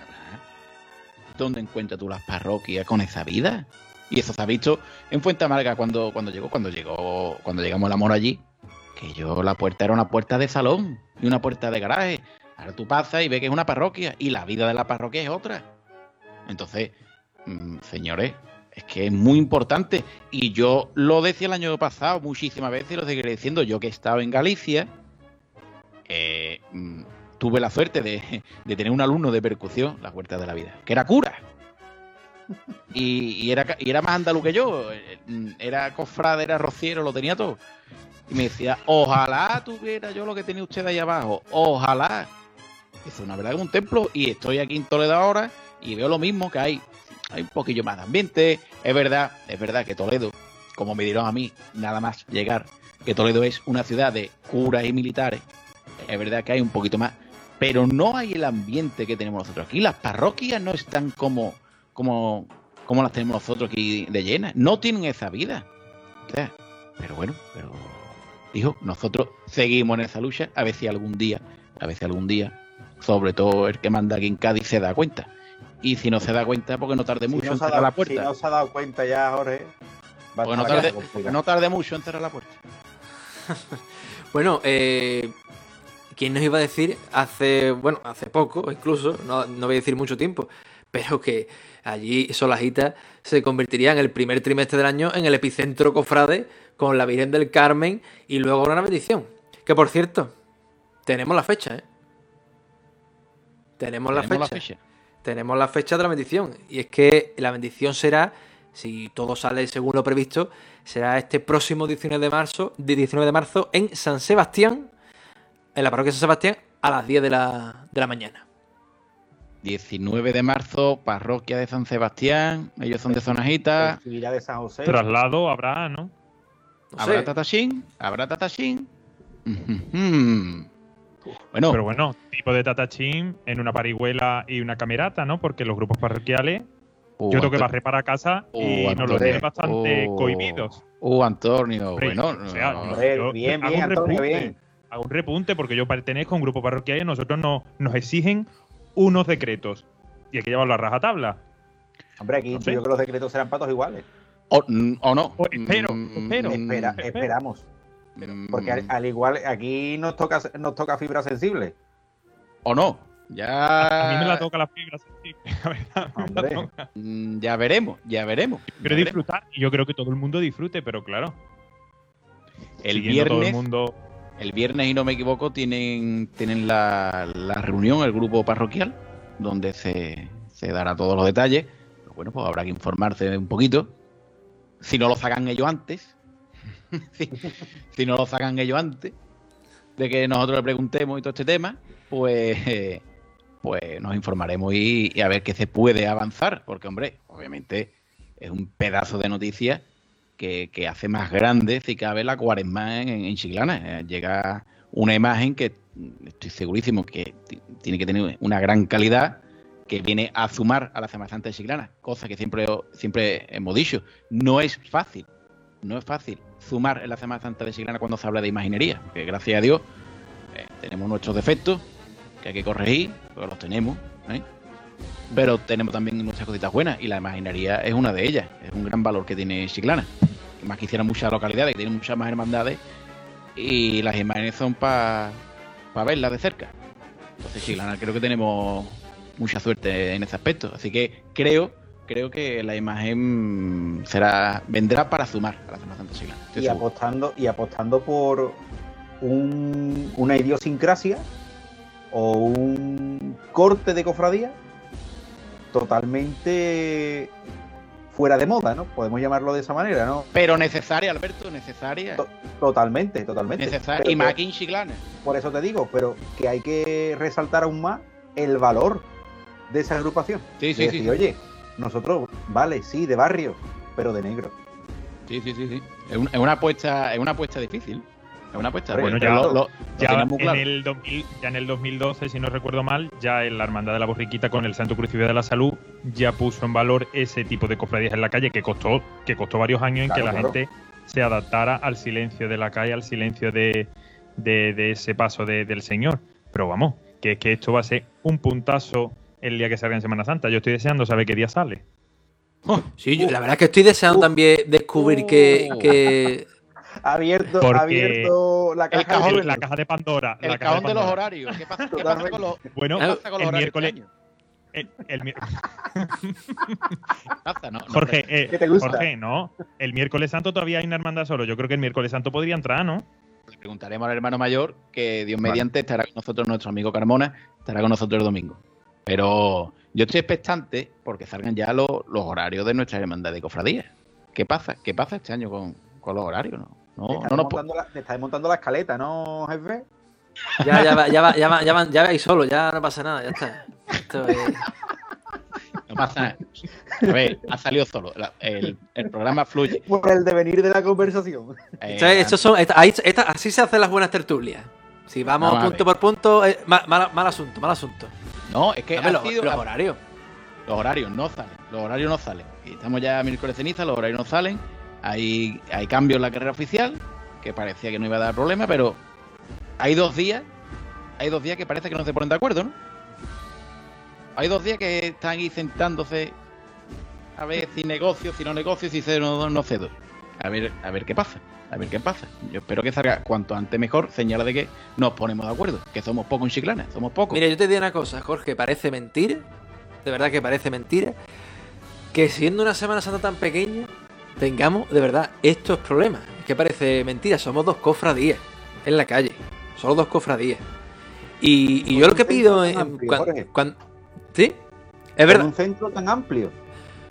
¿Dónde encuentras tú las parroquias con esa vida? Y eso se ha visto en Fuente Amarga cuando, cuando llegó, cuando llegó, cuando llegamos al amor allí, que yo la puerta era una puerta de salón y una puerta de garaje. Ahora tú pasas y ves que es una parroquia y la vida de la parroquia es otra. Entonces, mm, señores, es que es muy importante. Y yo lo decía el año pasado muchísimas veces y lo seguiré diciendo. Yo que he estado en Galicia, eh, mm, tuve la suerte de, de tener un alumno de percusión, la huerta de la vida, que era cura. Y, y era, y era más andaluz que yo. Era cofrade, era rociero, lo tenía todo. Y me decía, ojalá tuviera yo lo que tenía usted ahí abajo. Ojalá. Es una verdad que un templo. Y estoy aquí en Toledo ahora y veo lo mismo que hay. Hay un poquillo más de ambiente. Es verdad, es verdad que Toledo, como me dieron a mí, nada más llegar, que Toledo es una ciudad de curas y militares. Es verdad que hay un poquito más. Pero no hay el ambiente que tenemos nosotros aquí. Las parroquias no están como, como, como las tenemos nosotros aquí de llenas. No tienen esa vida. O sea, pero bueno, pero hijo, nosotros seguimos en esa lucha, a ver si algún día, a ver si algún día, sobre todo el que manda aquí en Cádiz se da cuenta. Y si no se da cuenta, porque no tarde mucho si no en se ha cerrar dado, la puerta. si no se ha dado cuenta ya, Jorge, va a Porque no tarde, no tarde mucho en cerrar la puerta. Bueno, eh, ¿quién nos iba a decir hace, bueno, hace poco incluso, no, no voy a decir mucho tiempo, pero que allí Solajita se convertiría en el primer trimestre del año en el epicentro cofrade con la Virgen del Carmen y luego una bendición. Que por cierto, tenemos la fecha, ¿eh? Tenemos, la, Tenemos fecha. Tenemos la fecha de la bendición. Y es que la bendición será, si todo sale según lo previsto, será este próximo 19 de marzo, de 19 de marzo en San Sebastián, en la parroquia de San Sebastián, a las 10 de la, de la mañana. 19 de marzo, parroquia de San Sebastián. Ellos son de Zonajita. De San José. Traslado habrá, ¿no? No ¿Habrá sé. tatachín? ¿Habrá tatachín? Bueno, Pero bueno, tipo de tatachín en una parihuela y una camerata, ¿no? Porque los grupos parroquiales, uh, yo tengo que barrer para casa y uh, nos lo tienen bastante uh, cohibidos. Uh, Antonio, Hombre, bueno, o sea, no, no- yo bien, bien, Antonio, repunte. bien. Hago un repunte porque yo pertenezco a un grupo parroquial y nosotros no, nos exigen unos decretos. Y hay que llevarlo a rajatabla. Hombre, aquí No sé. yo que los decretos serán patos iguales. o, o no. O espero, Mm, espero. Espera, esperamos. mm, Porque al, al igual, aquí nos toca, nos toca fibra sensible. O no. Ya, A mí me la toca la fibra sensible, la verdad, me la Hombre. toca. Mm, ya veremos, ya veremos. Quiero ya veremos. disfrutar y yo creo que todo el mundo disfrute, pero claro, El siguiendo todo el viernes, mundo el viernes, y no me equivoco, tienen, tienen la, la reunión, el grupo parroquial, donde se, se dará todos los detalles. Pero bueno, pues habrá que informarse un poquito. Si no lo sacan ellos antes, si, no lo sacan ellos antes de que nosotros le preguntemos y todo este tema, pues, pues nos informaremos y, y a ver qué se puede avanzar. Porque, hombre, obviamente es un pedazo de noticia que, hace más grande, si cabe, la cuaresma en, en Chiclana. Eh, llega una imagen que estoy segurísimo que ti- tiene que tener una gran calidad, que viene a sumar a la Semana Santa de Chiclana, cosa que siempre, siempre hemos dicho. No es fácil, no es fácil sumar en la Semana Santa de Chiclana cuando se habla de imaginería, porque gracias a Dios eh, tenemos nuestros defectos que hay que corregir, porque los tenemos, ¿eh? Pero tenemos también muchas cositas buenas y la imaginería es una de ellas, es un gran valor que tiene Chiclana. Que más quisiera muchas localidades que tienen muchas más hermandades y las imágenes son para verlas de cerca. Entonces Chiclana creo que tenemos mucha suerte en ese aspecto, así que creo creo que la imagen será vendrá para sumar a la Semana Santa Chiclana. Y seguro. apostando, y apostando por un- una idiosincrasia o un corte de cofradía totalmente fuera de moda, ¿no? Podemos llamarlo de esa manera, ¿no? Pero necesaria, Alberto, necesaria. To- Totalmente, totalmente. Necesaria. Y más que- aquí en Chiclana. Por eso te digo, pero que hay que resaltar aún más el valor de esa agrupación. Sí, De sí, sí. decir, sí. oye, nosotros, vale, sí, de barrio, pero de negro. Sí, sí, sí, sí. Es una apuesta, es una apuesta difícil. Es una apuesta. Bueno, ya- lo- lo- lo Ya tenemos muy en, el 2000 ya en el 2012, si no recuerdo mal, ya en la Hermandad de la Borriquita con el Santo Crucifijo de la Salud ya puso en valor ese tipo de cofradías en la calle que costó, que costó varios años en que la claro. gente se adaptara al silencio de la calle, al silencio de, de- de ese paso de- del Señor. Pero vamos, que es que esto va a ser un puntazo el día que salga en Semana Santa. Yo estoy deseando saber qué día sale. Sí, yo- la verdad es que estoy deseando Uh, también descubrir que, uh. que- Ha abierto, ha abierto la caja cajón de la caja de Pandora. la El caja cajón de los horarios. ¿Qué pasa, qué pasa Totalmente. con los, Bueno, qué pasa con los el horarios miércoles. este el- Jorge, pero- eh, ¿Qué te gusta? Jorge, no. El miércoles santo todavía hay una hermandad solo. Yo creo que el miércoles santo podría entrar, ¿no? le preguntaremos al hermano mayor que Dios Vale. mediante estará con nosotros nuestro amigo Carmona, estará con nosotros el domingo. Pero yo estoy expectante porque salgan ya los, los horarios de nuestra hermandad de cofradías. ¿Qué pasa? ¿Qué pasa este año con, con los horarios? No? No, te, estás no montando la, te estás montando la escaleta, ¿no, jefe? Ya, ya, va, ya, va, ya, va, ya, va- ya vais solo, ya no pasa nada, ya está. Esto es- no pasa nada. A ver, ha salido solo. La- el, el programa fluye. Por el devenir de la conversación. Eh, Esto es- estos son, esta- ahí- esta- así se hacen las buenas tertulias. Si vamos punto por punto, eh, ma- mal, mal asunto, mal asunto. no, es que ha los, sido- los horarios. los horarios no salen. Los horarios no salen. Y estamos ya miércoles ceniza, los horarios no salen. Hay, hay cambios en la carrera oficial, que parecía que no iba a dar problema, pero hay dos días. Hay dos días que parece que no se ponen de acuerdo, ¿no? Hay dos días que están ahí sentándose a ver si negocio, si no negocio, si cedo no cedo. A ver, a ver qué pasa. A ver qué pasa. Yo espero que salga cuanto antes mejor, señala de que nos ponemos de acuerdo, que somos pocos en somos pocos. Mira, yo te digo una cosa, Jorge, parece mentira, de verdad que parece mentira, que siendo una Semana Santa tan pequeña, tengamos de verdad estos problemas. Que parece mentira, somos dos cofradías en la calle, solo dos cofradías. Y, yo lo que pido es... tan amplio, cuan- Jorge. cuan- ¿Sí? Es verdad. un centro tan amplio.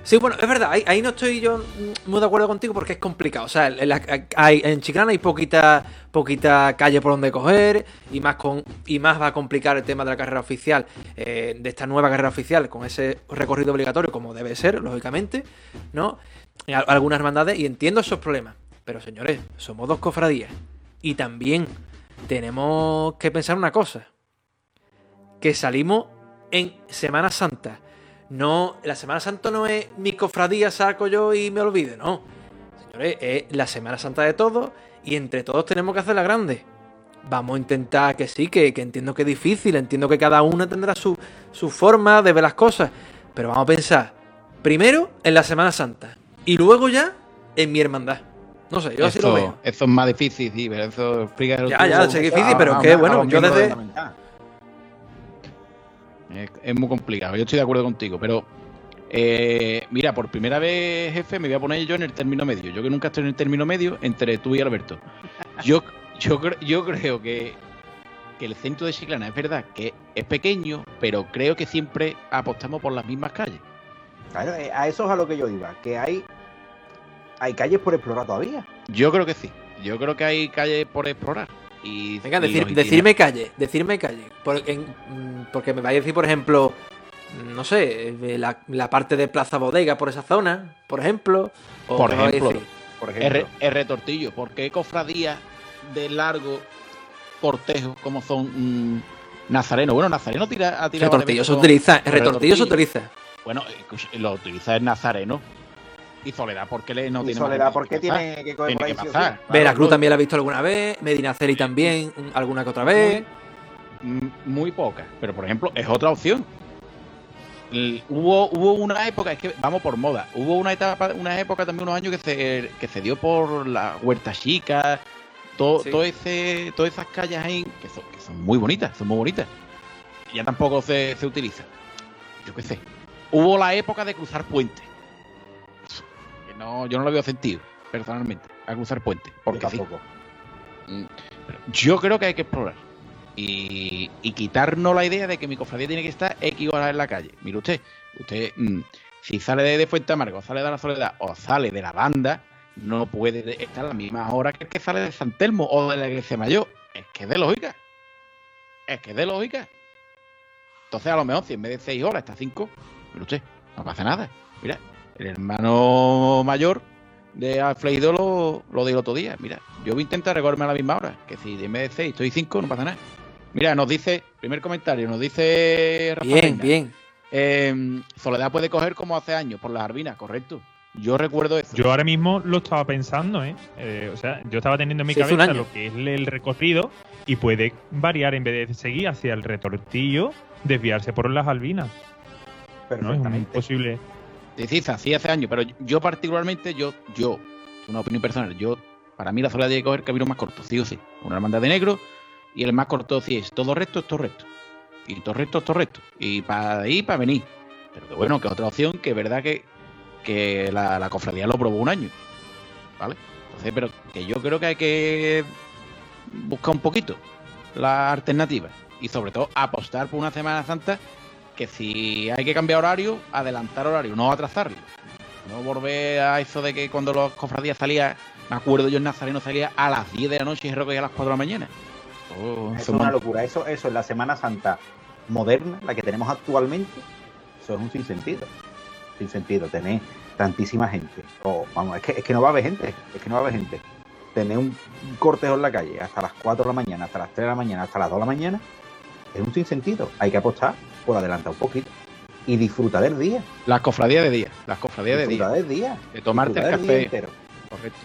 Sí, bueno, es verdad, ahí, ahí no estoy yo muy de acuerdo contigo porque es complicado. O sea, en, hay- en Chiclana hay poquita, poquita calle por donde coger y más, con, y más va a complicar el tema de la carrera oficial, eh, de esta nueva carrera oficial, con ese recorrido obligatorio, como debe ser, lógicamente, ¿no? En al- algunas hermandades, y entiendo esos problemas. Pero señores, somos dos cofradías. Y también tenemos que pensar una cosa. Que salimos en Semana Santa. No, la Semana Santa no es mi cofradía, saco yo y me olvide, no. Señores, es la Semana Santa de todos y entre todos tenemos que hacerla grande. Vamos a intentar que sí, que, que entiendo que es difícil, entiendo que cada uno tendrá su, su forma de ver las cosas, pero vamos a pensar primero en la Semana Santa y luego ya en mi hermandad. No sé, yo así lo veo. eso es más difícil, sí, pero eso explica Ya, ya, sé que es difícil, pero que, bueno, yo desde- Es, es muy complicado, yo estoy de acuerdo contigo, pero eh, mira, por primera vez, jefe, me voy a poner yo en el término medio. Yo que nunca estoy en el término medio entre tú y Alberto. Yo, yo, yo creo que, que el centro de Chiclana es verdad que es pequeño, pero creo que siempre apostamos por las mismas calles. Claro, eh, a eso es a lo que yo iba, que hay, hay calles por explorar todavía. Yo creo que sí. Yo creo que hay calles por explorar. Y, Venga, y decir- los decirme calle, decirme calle. Mm, porque me vais a decir, por ejemplo, mm, no sé, eh, la, la parte de Plaza Bodega por esa zona, por ejemplo. o Por ejemplo. decir. Por R, ejemplo. R Tortillo, ¿por qué cofradías de largo cortejo como son mm, Nazareno? Bueno, Nazareno tira, ha tirado Retortillo se utiliza, el con retortillo se retortillo. utiliza. Bueno, escucha, lo utiliza el Nazareno. Y Soledad, ¿por qué le, no y tiene Soledad, ¿por qué tiene que coger por ahí Tiene que sí o sí? pasar. Veracruz también la he visto alguna vez, Medinaceli también, alguna que otra vez. Mm, Muy poca, pero por ejemplo, es otra opción. Hubo, hubo una época, es que vamos por moda, hubo una etapa, una época también unos años que se, que se dio por la Huerta Chica, todo, Sí. todo ese, todas esas calles ahí, que son, que son muy bonitas, son muy bonitas. Y ya tampoco se, se utiliza. Yo qué sé. Hubo la época de cruzar puentes. No, yo no lo veo sentido, personalmente, a cruzar puentes. Porque sí. Mm, Yo creo que hay que explorar. Y, y quitarnos la idea de que mi cofradía tiene que estar X horas en la calle. Mire usted, usted, mm, si sale de, de Fuente Amargo, sale de la Soledad o sale de la banda, no puede estar a las mismas horas que el que sale de San Telmo o de la Iglesia Mayor. Es que es de lógica. Es que es de lógica. Entonces, a lo mejor, si en vez de 6 horas está 5, mire usted, no pasa nada. Mira, el hermano mayor de Alfredo lo, lo dijo el otro día. Mira, yo voy a intentar recordarme a la misma hora. Que si de 6 estoy 5, no pasa nada. Mira, nos dice, primer comentario, nos dice Rafa Bien, Reina, bien. eh, Soledad puede coger como hace años por las arbinas, correcto. Yo recuerdo eso. Yo ahora mismo lo estaba pensando, ¿eh? Eh, o sea, yo estaba teniendo en mi Sí, cabeza lo que es el recorrido y puede variar en vez de seguir hacia el retortillo, desviarse por las albinas. ¿No? Es un Perfectamente. posible. Decisa, sí hace años, pero yo particularmente, yo, yo, una opinión personal, yo, para mí la tiene que coger camino más corto, sí o sí. Una hermandad de negro y el más corto sí es todo recto, es todo recto. Y todo recto, es todo recto. Y para ahí, para venir. Pero que bueno, que otra opción, que es verdad que, que la, la cofradía lo probó un año. ¿Vale? Entonces, pero que yo creo que hay que buscar un poquito la alternativa. Y sobre todo apostar por una Semana Santa que si hay que cambiar horario, adelantar horario, no atrasarlo. No volver a eso de que cuando los cofradías salían, me acuerdo yo en Nazareno salía a las 10 de la noche y recogía a las 4 de la mañana. Oh, Eso es una locura. Eso, eso en la Semana Santa moderna, la que tenemos actualmente, eso es un sinsentido. Sin sentido, tener tantísima gente. O, vamos, es que, es que no va a haber gente. Es que no va a haber gente. Tener un un cortejo en la calle hasta las 4 de la mañana, hasta las 3 de la mañana, hasta las 2 de la mañana, es un sinsentido. Hay que apostar por adelantar un poquito. Y disfrutar del día. Las cofradías de día, las cofradías de Disfrutar día. del día. De tomarte el café. entero. Correcto.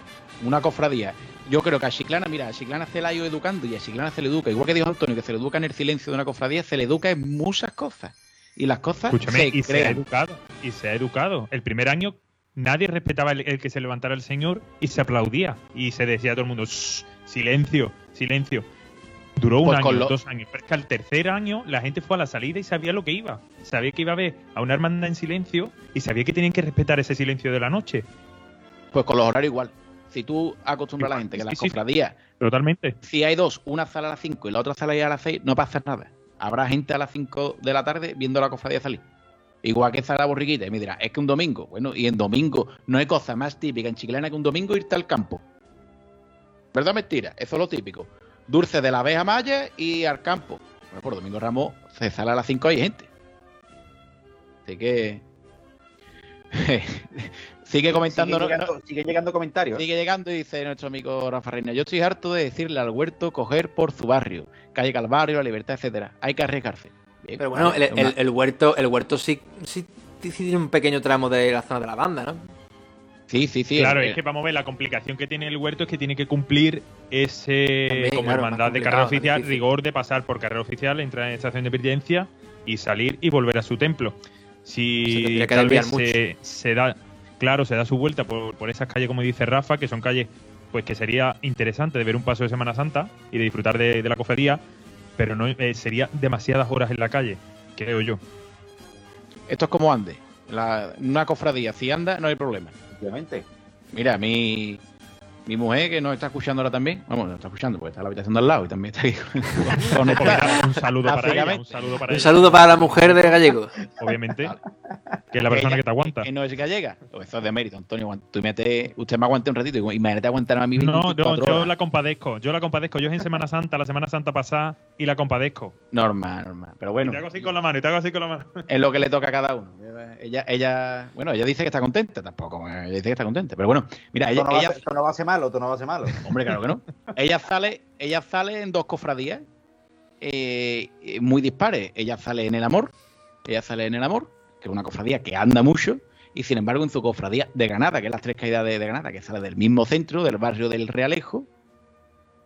Una cofradía. Yo creo que a Chiclana, mira, a Chiclana se la ha ido educando y a Chiclana se le educa, igual que dijo Antonio, que se le educa en el silencio de una cofradía, se le educa en muchas cosas. Y las cosas Escúchame, se y se ha educado. Y se ha educado. El primer año nadie respetaba el, el que se levantara el señor y se aplaudía. Y se decía a todo el mundo, "Shh, silencio, silencio. Duró un Pues año, con lo- dos años. Pero es que al tercer año la gente fue a la salida y sabía lo que iba. Sabía que iba a ver a una hermandad en silencio y sabía que tenían que respetar ese silencio de la noche. Pues con los horarios igual. Si tú acostumbras a la gente que sí, las sí. cofradías, Totalmente. si hay dos, una sale a las 5 y la otra sale a las 6, no pasa nada. Habrá gente a las 5 de la tarde viendo la cofradía salir. Igual que sale la borriquita y me dirá, es que un domingo, bueno, y en domingo no hay cosa más típica en Chiclana que un domingo irte al campo. ¿Verdad mentira? Eso es lo típico. Dulce de la abeja maya y al campo. Bueno, por Domingo Ramos se sale a las 5 y hay gente. Así que... Sigue comentando... Sigue ¿no? llegando, sigue llegando comentarios. Sigue llegando y dice nuestro amigo Rafa Reina. Yo estoy harto de decirle al huerto coger por su barrio, calle Calvario, la libertad, etcétera. Hay que arriesgarse. Bien, Pero bueno, el, el- una- el huerto, el huerto sí, sí tiene un pequeño tramo de la zona de la banda, ¿no? Sí, sí, sí. claro, es que vamos a ver, la complicación que tiene el huerto es que tiene que cumplir ese, También, como claro, hermandad de carrera oficial, rigor de pasar por carrera oficial, entrar en estación de penitencia y salir y volver a su templo. Se Si que tal vez se, se da, claro, se da su vuelta por, por esas calles, como dice Rafa, que son calles pues que sería interesante de ver un paso de Semana Santa y de disfrutar de, de la cofradía, pero no eh, sería demasiadas horas en la calle, creo yo. Esto es como ande. La- una cofradía, si anda, no hay problema. Obviamente. Mira, mi, mi mujer, que nos está escuchando ahora también, vamos, nos está escuchando porque está en la habitación de al lado y también está aquí conectada. un saludo para ella, un saludo para Un ella, saludo para la mujer de Gallego. obviamente, que es la persona Ella- que te aguanta. Que no es gallega. Pues eso es de mérito, Antonio. Tú mete, usted me aguante un ratito y imagínate aguantar a mí No, 24 no, yo horas. la compadezco, yo la compadezco. Yo es en Semana Santa, la Semana Santa pasada, y la compadezco. Normal, normal. Pero Y bueno, te hago así con la mano, y te hago así con la mano. es lo que le toca a cada uno. Ella, ella, bueno, ella dice que está contenta, tampoco, ella dice que está contenta. Pero bueno, mira, ella, Esto no, va a ella- ser, esto no va a ser malo, esto no va a ser malo. hombre, claro que no. ella sale, ella sale en dos cofradías eh, eh, muy dispares. Ella sale en el amor, ella sale en el amor, que es una cofradía que anda mucho, y sin embargo en su cofradía de Granada, que es las tres caídas de, de Granada, que sale del mismo centro, del barrio del Realejo,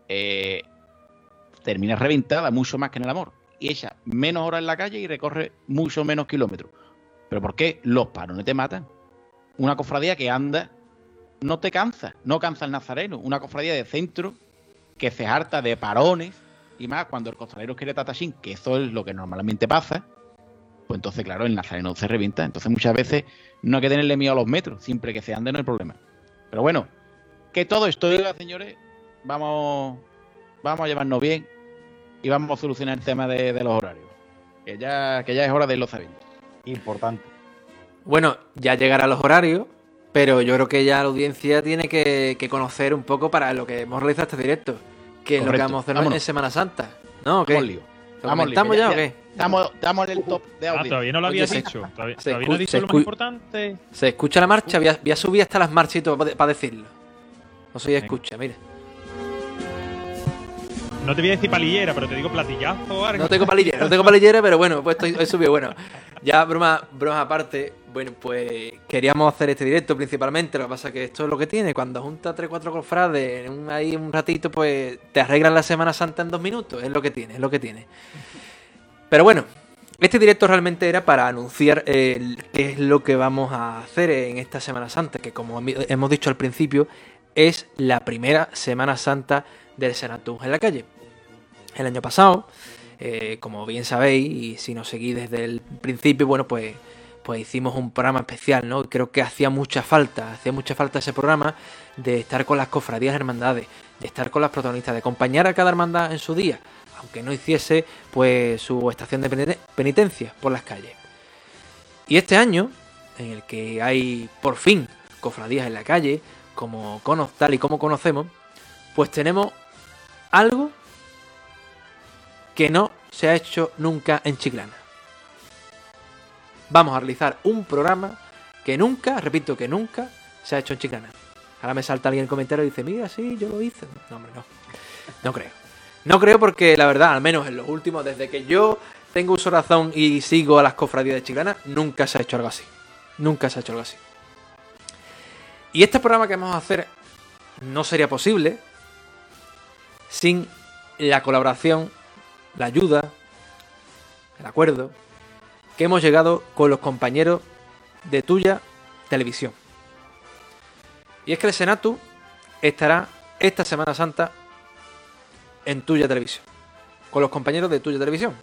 eh, termina reventada mucho más que en el amor. Y ella menos horas en la calle y recorre mucho menos kilómetros. ¿Pero por qué? Los parones te matan. Una cofradía que anda no te cansa, no cansa el nazareno. Una cofradía de centro que se harta de parones y más cuando el costalero quiere tatachín, que eso es lo que normalmente pasa, pues entonces, claro, el nazareno se revienta. Entonces, muchas veces no hay que tenerle miedo a los metros, siempre que se ande no hay problema. Pero bueno, que todo esto, oiga, señores, vamos, vamos a llevarnos bien y vamos a solucionar el tema de, de los horarios. Que ya, que ya es hora de irlo sabiendo. Importante. Bueno, ya llegará los horarios, pero yo creo que ya la audiencia tiene que, que conocer un poco para lo que hemos realizado este directo. Que es lo que vamos a hacer en Semana Santa. ¿No? ¿O qué? Vamos lío. ¿Lo Vamos lío, ya, ya- o qué? Estamos, estamos en el top de Ah, audio. todavía no lo Oye, habías se-. Todavía, se todavía no escu- has dicho lo más importante. Se escucha la marcha, voy a, voy a subir hasta las marchas y todo para decirlo. No se escucha, mira. No te voy a decir palillera, pero te digo platillazo algo. No tengo palillera, no tengo palillera, pero bueno, pues estoy, he subido. Bueno, ya broma, bromas aparte, bueno, pues queríamos hacer este directo principalmente. Lo que pasa es que esto es lo que tiene. Cuando juntas 3-4 cofrades en un- ahí un ratito, pues te arreglan la Semana Santa en dos minutos. Es lo que tiene, es lo que tiene. Pero bueno, este directo realmente era para anunciar eh, qué es lo que vamos a hacer en esta Semana Santa, que como hemos dicho al principio, es la primera Semana Santa del Senatunja en la calle. El año pasado, eh, como bien sabéis, y si nos seguís desde el principio, bueno, pues, pues hicimos un programa especial, ¿no? Creo que hacía mucha falta, hacía mucha falta ese programa de estar con las cofradías hermandades, de estar con las protagonistas, de acompañar a cada hermandad en su día, aunque no hiciese pues su estación de penite- penitencia por las calles. Y este año, en el que hay por fin cofradías en la calle, como tal y como conocemos, pues tenemos algo que no se ha hecho nunca en Chiclana. Vamos a realizar un programa que nunca, repito que nunca, se ha hecho en Chiclana. Ahora me salta alguien en el comentario y dice, mira, sí, yo lo hice. No, hombre, no. No creo. No creo porque la verdad, al menos en los últimos, desde que yo tengo uso razón y sigo a las cofradías de Chiclana, nunca se ha hecho algo así. Nunca se ha hecho algo así. Y este programa que vamos a hacer no sería posible sin la colaboración, la ayuda, el acuerdo que hemos llegado con los compañeros de Tuya Televisión. Y es que el Senatu estará esta Semana Santa en Tuya Televisión, con los compañeros de Tuya Televisión.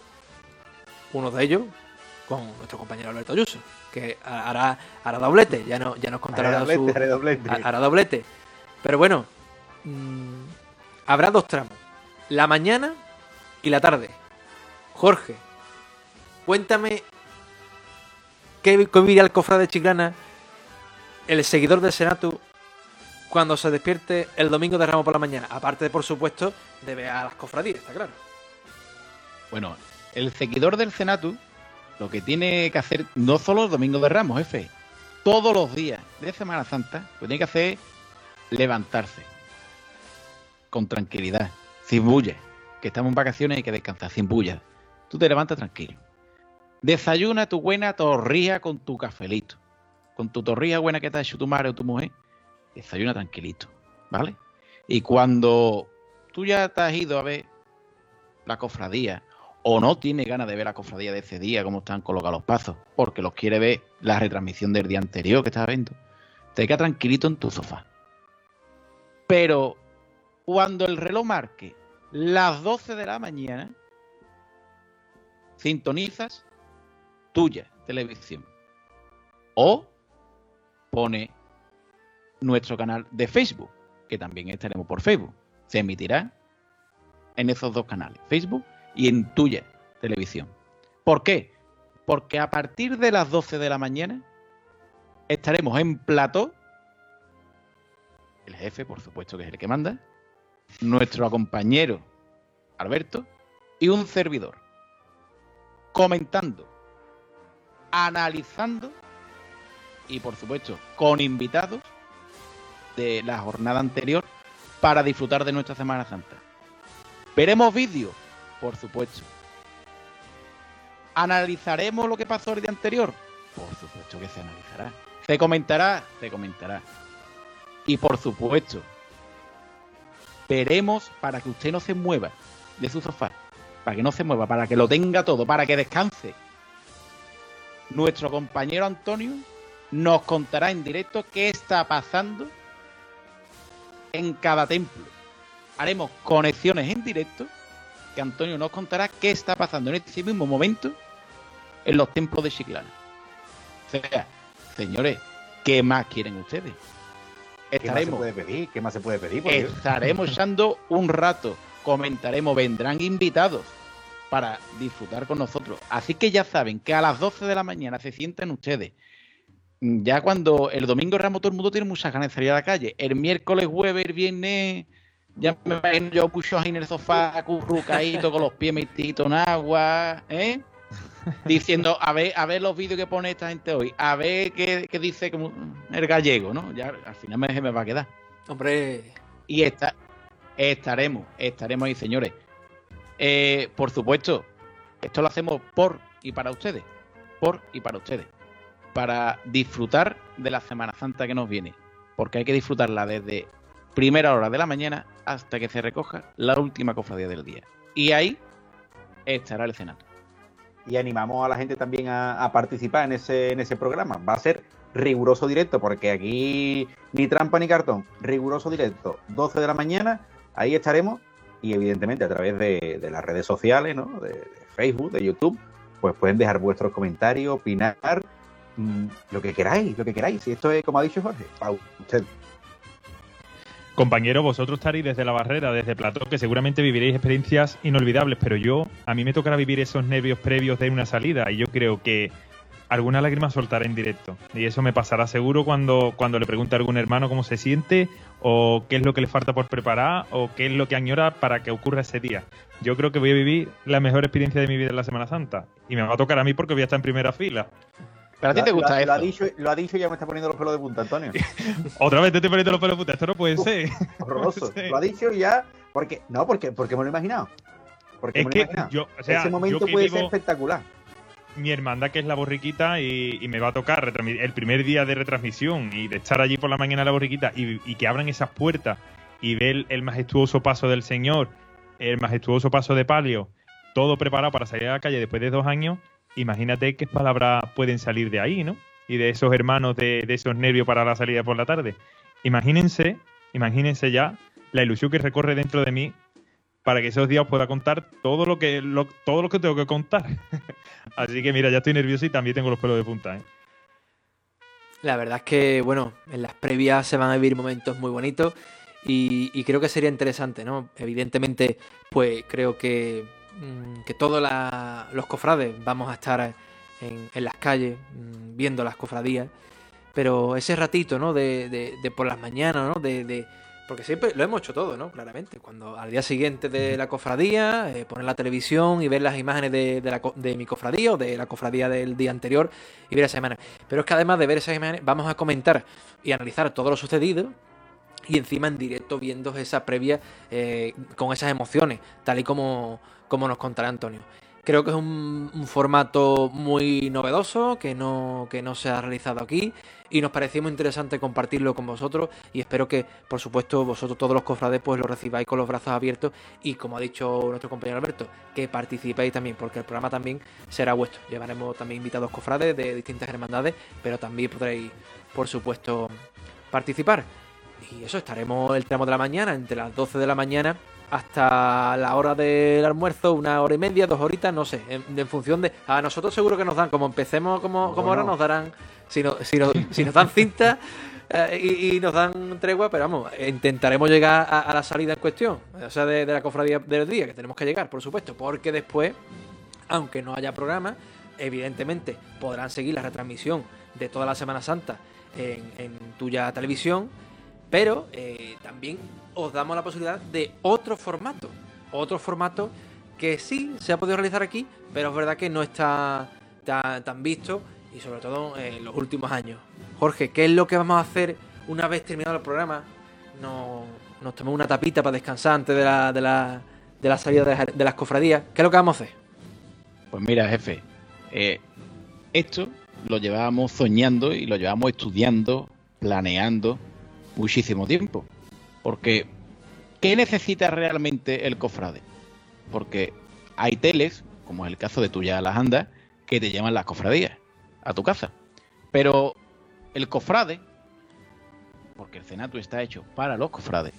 Uno de ellos con nuestro compañero Alberto Ayuso, que hará, hará doblete, ya, no, ya nos contará su, doblete, ha- hará doblete. Pero bueno, mm, habrá dos tramos. La mañana y la tarde. Jorge, cuéntame qué, vivirá el cofrade de Chiclana, el seguidor del Senatu, cuando se despierte el domingo de Ramos por la mañana. Aparte, por supuesto, de ver a las cofradías, está claro. Bueno, el seguidor del Senatu lo que tiene que hacer, no solo el domingo de Ramos, jefe, todos los días de Semana Santa, lo que tiene que hacer levantarse con tranquilidad, sin bulla, que estamos en vacaciones y que descansar, sin bulla. Tú te levantas tranquilo. Desayuna tu buena torrija con tu cafelito, con tu torrija buena que te ha hecho tu madre o tu mujer. Desayuna tranquilito, ¿vale? Y cuando tú ya te has ido a ver la cofradía o no tiene ganas de ver la cofradía de ese día, cómo están colocados los pasos, porque los quiere ver la retransmisión del día anterior que estás viendo, te quedas tranquilito en tu sofá. Pero cuando el reloj marque las 12 de la mañana, sintonizas tuya televisión. O pone nuestro canal de Facebook, que también estaremos por Facebook. Se emitirá en esos dos canales, Facebook y en tuya televisión. ¿Por qué? Porque a partir de las 12 de la mañana estaremos en plató, el jefe, por supuesto, que es el que manda, nuestro compañero Alberto y un servidor, comentando, analizando y, por supuesto, con invitados de la jornada anterior para disfrutar de nuestra Semana Santa. Veremos vídeos, por supuesto. ¿Analizaremos lo que pasó el día anterior? Por supuesto que se analizará. ¿Se comentará? Se comentará. Y por supuesto, veremos para que usted no se mueva de su sofá. Para que no se mueva, para que lo tenga todo, para que descanse. Nuestro compañero Antonio nos contará en directo qué está pasando en cada templo. Haremos conexiones en directo que Antonio nos contará qué está pasando en este mismo momento en los templos de Chiclana. O sea, señores, ¿qué más quieren ustedes? ¿Qué más se Estaremos, puede pedir? ¿Qué más se puede pedir? por Dios? estaremos echando un rato, comentaremos, vendrán invitados para disfrutar con nosotros. Así que ya saben que a las 12 de la mañana se sientan ustedes. Ya cuando el domingo de Ramos todo el mundo tiene muchas ganas de salir a la calle. El miércoles, jueves, el viernes, ya me imagino yo pucho ahí en el sofá, acurrucadito, con los pies metidos en agua, ¿eh? Diciendo, a ver, a ver los vídeos que pone esta gente hoy, a ver qué, qué dice como el gallego, ¿no? Ya al final me, me va a quedar. Hombre, Y esta, estaremos, estaremos ahí, señores. Eh, por supuesto, esto lo hacemos por y para ustedes. Por y para ustedes. Para disfrutar de la Semana Santa que nos viene. Porque hay que disfrutarla desde primera hora de la mañana hasta que se recoja la última cofradía del día. Y ahí estará el cenato. Y animamos a la gente también a, participar en ese, en ese programa. Va a ser riguroso directo, porque aquí ni trampa ni cartón. Riguroso directo, 12 de la mañana, ahí estaremos. Y evidentemente a través de, las redes sociales, ¿no? de, de Facebook, de YouTube, pues pueden dejar vuestros comentarios, opinar, mm, lo que queráis, lo que queráis. Y esto es, como ha dicho Jorge, para usted. Compañeros, vosotros estaréis desde la barrera, desde Plató, que seguramente viviréis experiencias inolvidables, pero yo, a mí me tocará vivir esos nervios previos de una salida, y yo creo que alguna lágrima soltará en directo. Y eso me pasará seguro cuando, cuando le pregunte a algún hermano cómo se siente, o qué es lo que le falta por preparar, o qué es lo que añora para que ocurra ese día. Yo creo que voy a vivir la mejor experiencia de mi vida en la Semana Santa. Y me va a tocar a mí porque voy a estar en primera fila. Pero a ti te gusta lo, eso. Lo ha, dicho, lo ha dicho y ya me está poniendo los pelos de punta, Antonio. Otra vez te estoy poniendo los pelos de punta. Esto no puede ser. Horroroso. No puede ser. Lo ha dicho y ya. Porque, no, porque, porque me lo he imaginado. Porque Es me lo he que imaginado. yo, o sea, Ese momento yo que puede vivo- ser espectacular. mi hermandad que es la borriquita y, y me va a tocar el primer día de retransmisión y de estar allí por la mañana en la borriquita y, y que abran esas puertas y ver el majestuoso paso del Señor, el majestuoso paso de palio, todo preparado para salir a la calle después de dos años, imagínate qué palabras pueden salir de ahí, ¿no? Y de esos hermanos, de, esos nervios para la salida por la tarde. Imagínense, imagínense ya la ilusión que recorre dentro de mí para que esos días pueda contar todo lo que todo lo que tengo que contar. Así que mira, ya estoy nervioso y también tengo los pelos de punta, ¿eh? La verdad es que, bueno, en las previas se van a vivir momentos muy bonitos y, y creo que sería interesante, ¿no? Evidentemente, pues creo que, que todos los cofrades vamos a estar en, en las calles mm, viendo las cofradías, pero ese ratito, ¿no? De, de- de por las mañanas, ¿no? De, de- porque siempre lo hemos hecho todo, ¿no? Claramente. Cuando al día siguiente de la cofradía, eh, poner la televisión y ver las imágenes de, la de mi cofradía o de la cofradía del día anterior y ver esas imágenes. Pero es que además de ver esas imágenes, vamos a comentar y analizar todo lo sucedido. Y encima en directo viendo esa previa eh, con esas emociones, tal y como, como nos contará Antonio. Creo que es un, formato muy novedoso, que no, que no se ha realizado aquí, y nos parecía muy interesante compartirlo con vosotros, y espero que, por supuesto, vosotros todos los cofrades, pues lo recibáis con los brazos abiertos, y como ha dicho nuestro compañero Alberto, que participéis también, porque el programa también será vuestro. Llevaremos también invitados cofrades de distintas hermandades, pero también podréis, por supuesto, participar. Y eso, estaremos el tramo de la mañana, entre las 12 de la mañana hasta la hora del almuerzo, una hora y media, dos horitas, no sé, en, en función de... A nosotros seguro que nos dan, como empecemos como, como ahora, nos darán, si, no- si, nos, si nos dan cinta eh, y, y nos dan tregua, pero vamos, intentaremos llegar a, a la salida en cuestión, o sea, de, de la cofradía del día, que tenemos que llegar, por supuesto, porque después, aunque no haya programa, evidentemente podrán seguir la retransmisión de toda la Semana Santa en, en tuya televisión, pero eh, también os damos la posibilidad de otro formato. Otro formato que sí se ha podido realizar aquí, pero es verdad que no está tan, visto y sobre todo en los últimos años. Jorge, ¿qué es lo que vamos a hacer una vez terminado el programa? No, nos tomamos una tapita para descansar antes de la, de la, de la salida de las, de las cofradías. ¿Qué es lo que vamos a hacer? Pues mira, jefe, eh, esto lo llevábamos soñando y lo llevábamos estudiando, planeando muchísimo tiempo. Porque, ¿qué necesita realmente el cofrade? Porque hay teles, como es el caso de tuya las andas, que te llaman las cofradías a tu casa. Pero el cofrade, porque el cenato está hecho para los cofrades,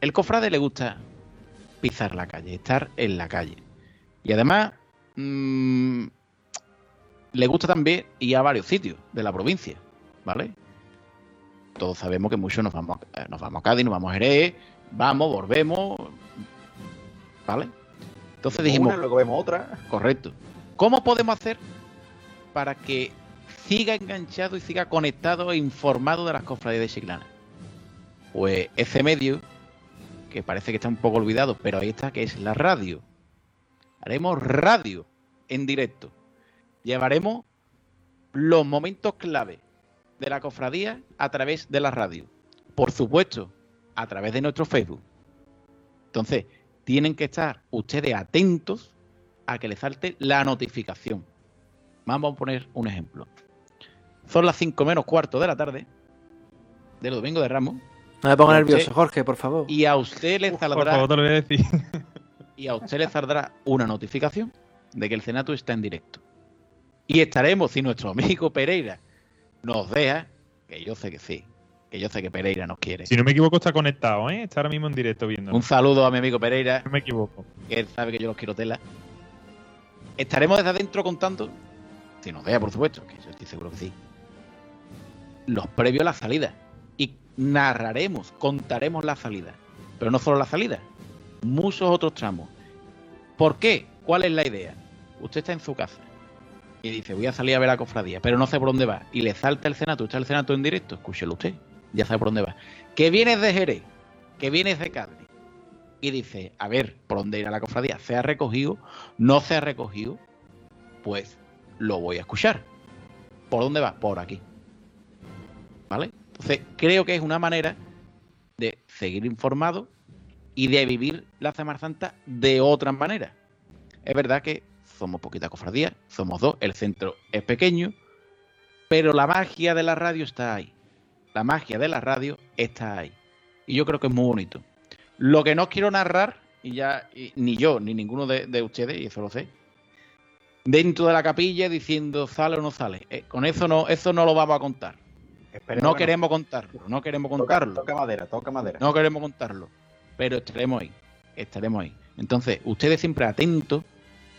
el cofrade le gusta pisar la calle, estar en la calle. Y además, mm, le gusta también ir a varios sitios de la provincia, ¿vale? Todos sabemos que muchos nos vamos, a- nos vamos a Cádiz, nos vamos a Jerez, vamos, volvemos, ¿vale? Entonces dijimos, Una, luego vemos otra. correcto, ¿cómo podemos hacer para que siga enganchado y siga conectado e informado de las cofradías de Chiclana? Pues ese medio, que parece que está un poco olvidado, pero ahí está, que es la radio. Haremos radio en directo. Llevaremos los momentos clave de la cofradía a través de la radio. Por supuesto, a través de nuestro Facebook. Entonces, tienen que estar ustedes atentos a que les salte la notificación. Vamos a poner un ejemplo. Son las 5 menos cuarto de la tarde del domingo de Ramos No me ponga nervioso, Jorge, por favor. y a usted le Uf, por saldrá favor, te lo voy a decir. y a usted le saldrá una notificación de que el Senato está en directo. Y estaremos, si nuestro amigo Pereira nos deja, que yo sé que sí, que yo sé que Pereira nos quiere. Si no me equivoco, está conectado, ¿eh? Está ahora mismo en directo viendo. Un saludo a mi amigo Pereira, No me equivoco. que él sabe que yo los quiero tela. Estaremos desde adentro contando, si nos deja, por supuesto, que yo estoy seguro que sí, los previos a la salida. Y narraremos, contaremos la salida. Pero no solo la salida, muchos otros tramos. ¿Por qué? ¿Cuál es la idea? Usted está en su casa, y dice, voy a salir a ver la cofradía, pero no sé por dónde va, y le salta el cenato, está el cenato en directo, escúchelo usted, ya sabe por dónde va. Que vienes de Jerez, que vienes de Cádiz, y dice, a ver, por dónde irá la cofradía, ¿se ha recogido? ¿No se ha recogido? Pues lo voy a escuchar. ¿Por dónde va? Por aquí. ¿Vale? Entonces, creo que es una manera de seguir informado y de vivir la Semana Santa de otra manera. Es verdad que somos poquita cofradía, somos dos, el centro es pequeño, pero la magia de la radio está ahí. La magia de la radio está ahí. Y yo creo que es muy bonito. Lo que no quiero narrar, y ya y ni yo, ni ninguno de, de ustedes, y eso lo sé, dentro de la capilla diciendo sale o no sale. Eh, con eso no, eso no lo vamos a contar. Esperemos No que queremos contarlo, no queremos Toca, contarlo. toca madera, toca madera. No queremos contarlo. Pero estaremos ahí. Estaremos ahí. Entonces, ustedes siempre atentos,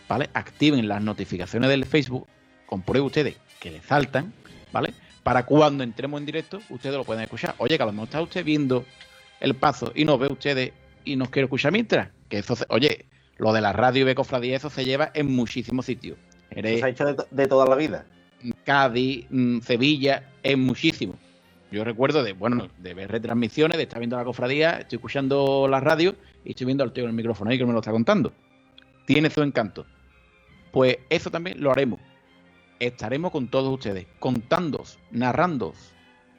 ¿vale? Activen las notificaciones del Facebook. Comprueben ustedes que les saltan, ¿vale? Para cuando entremos en directo, ustedes lo pueden escuchar. Oye, que a lo mejor está usted viendo el paso y nos ve ustedes y nos quiere escuchar mientras. Que eso, se- oye, lo de la radio y de cofradía, eso se lleva en muchísimos sitios. Eso Jerez, se ha hecho de, to- de toda la vida. Cádiz, mm, Sevilla, es muchísimo. Yo recuerdo de, bueno, de ver retransmisiones, de estar viendo la cofradía, estoy escuchando la radio y estoy viendo al tío en el micrófono ahí que me lo está contando. Tiene su encanto. Pues eso también lo haremos. Estaremos con todos ustedes, contándoos, narrándoos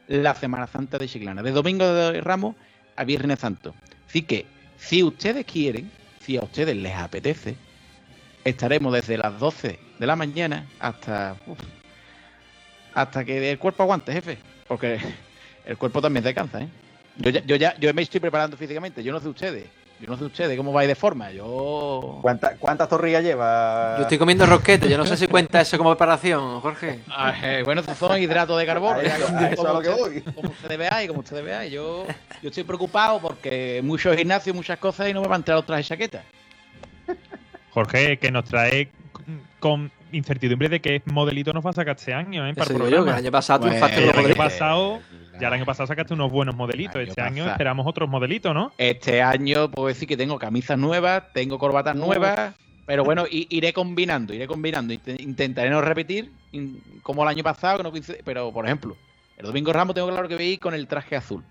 la Semana Santa de Chiclana, de Domingo de Ramos a Viernes Santo. Así que, si ustedes quieren, si a ustedes les apetece, estaremos desde las 12 de la mañana hasta hasta que el cuerpo aguante, jefe, porque el cuerpo también se cansa, ¿eh? Yo ya, yo ya yo me estoy preparando físicamente, yo no sé ustedes, yo no sé ustedes cómo vais de forma, yo ¿Cuánta- ¿Cuántas torrillas lleva? Yo estoy comiendo rosquete, yo no sé si cuenta eso como preparación, Jorge. Ah, eh, bueno, son hidratos de carbono, como- a eso como a lo que ustedes- voy. como ustedes veáis, como ustedes veáis, yo, yo estoy preocupado porque muchos gimnasios, muchas cosas y no me van a entrar los trajes chaquetas. Jorge, que nos trae con incertidumbre de qué modelito nos va a sacar este año, ¿eh? Para el yo, que el año pasado Bueno, triunfaste el los año modelitos. pasado- Ya el año pasado sacaste unos buenos modelitos. Año Este año pasado. esperamos otros modelitos, ¿no? Este año puedo decir que tengo camisas nuevas, tengo corbatas nuevas, pero bueno, i- iré combinando, iré combinando. Int- Intentaré no repetir como el año pasado, que no pero por ejemplo, el domingo Ramos tengo claro que voy a ir con el traje azul.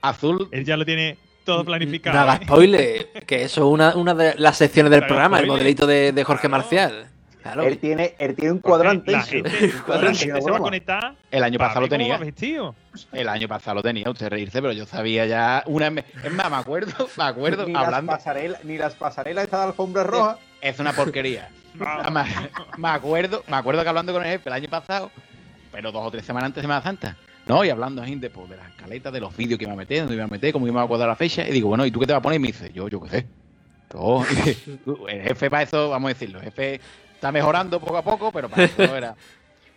Azul, Él ya lo tiene todo planificado. No haga ¿eh? spoiler, que eso es una, una de las secciones del programa, el modelito de, de Jorge Claro. Marcial. Claro, Él tiene, él tiene un cuadrante. La eso. gente, Cuadrante, la gente no se va a broma. conectar. el año pasado lo tenía. El año pasado lo tenía, usted reírse, pero yo sabía ya una me- Es más, me acuerdo, me acuerdo, Ni las, hablando. pasarelas, ni las pasarelas estas de alfombra roja. Es una porquería. Ah, me, me acuerdo, me acuerdo que hablando con el jefe el año pasado, pero dos o tres semanas antes de Semana Santa, ¿no? Y hablando de, pues, de las escaletas, de los vídeos que iba a meter, dónde iba a meter, cómo iba a cuadrar la fecha, y digo, bueno, ¿y tú qué te vas a poner? Y me dice, yo, yo qué sé. Yo, el jefe para eso, vamos a decirlo, el jefe está mejorando poco a poco, pero para eso no era.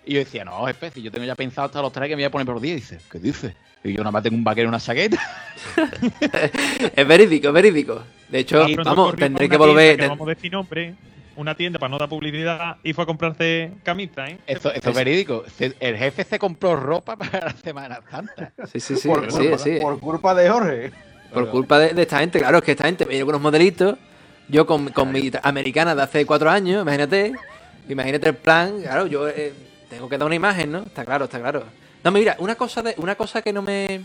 Y yo decía, no, jefe, si yo tengo ya pensado hasta los trajes que me voy a poner por día, dice, ¿qué dices? Y yo nada más tengo un vaquero y una chaqueta. es verídico, es verídico. De hecho, pronto vamos, tendré que volver. Que vamos a decir nombre, una tienda para no dar publicidad y fue a comprarse camisa, ¿eh? Eso, eso es verídico. El jefe se compró ropa para la Semana Santa. Sí, sí, sí, por, sí, culpa, sí. por culpa de Jorge. Por culpa de, de esta gente, claro, es que esta gente me con unos modelitos. Yo con, con mi americana de hace cuatro años, imagínate. Imagínate el plan, claro, yo eh, tengo que dar una imagen, ¿no? Está claro, está claro. No, mira, una cosa de, una cosa que no me.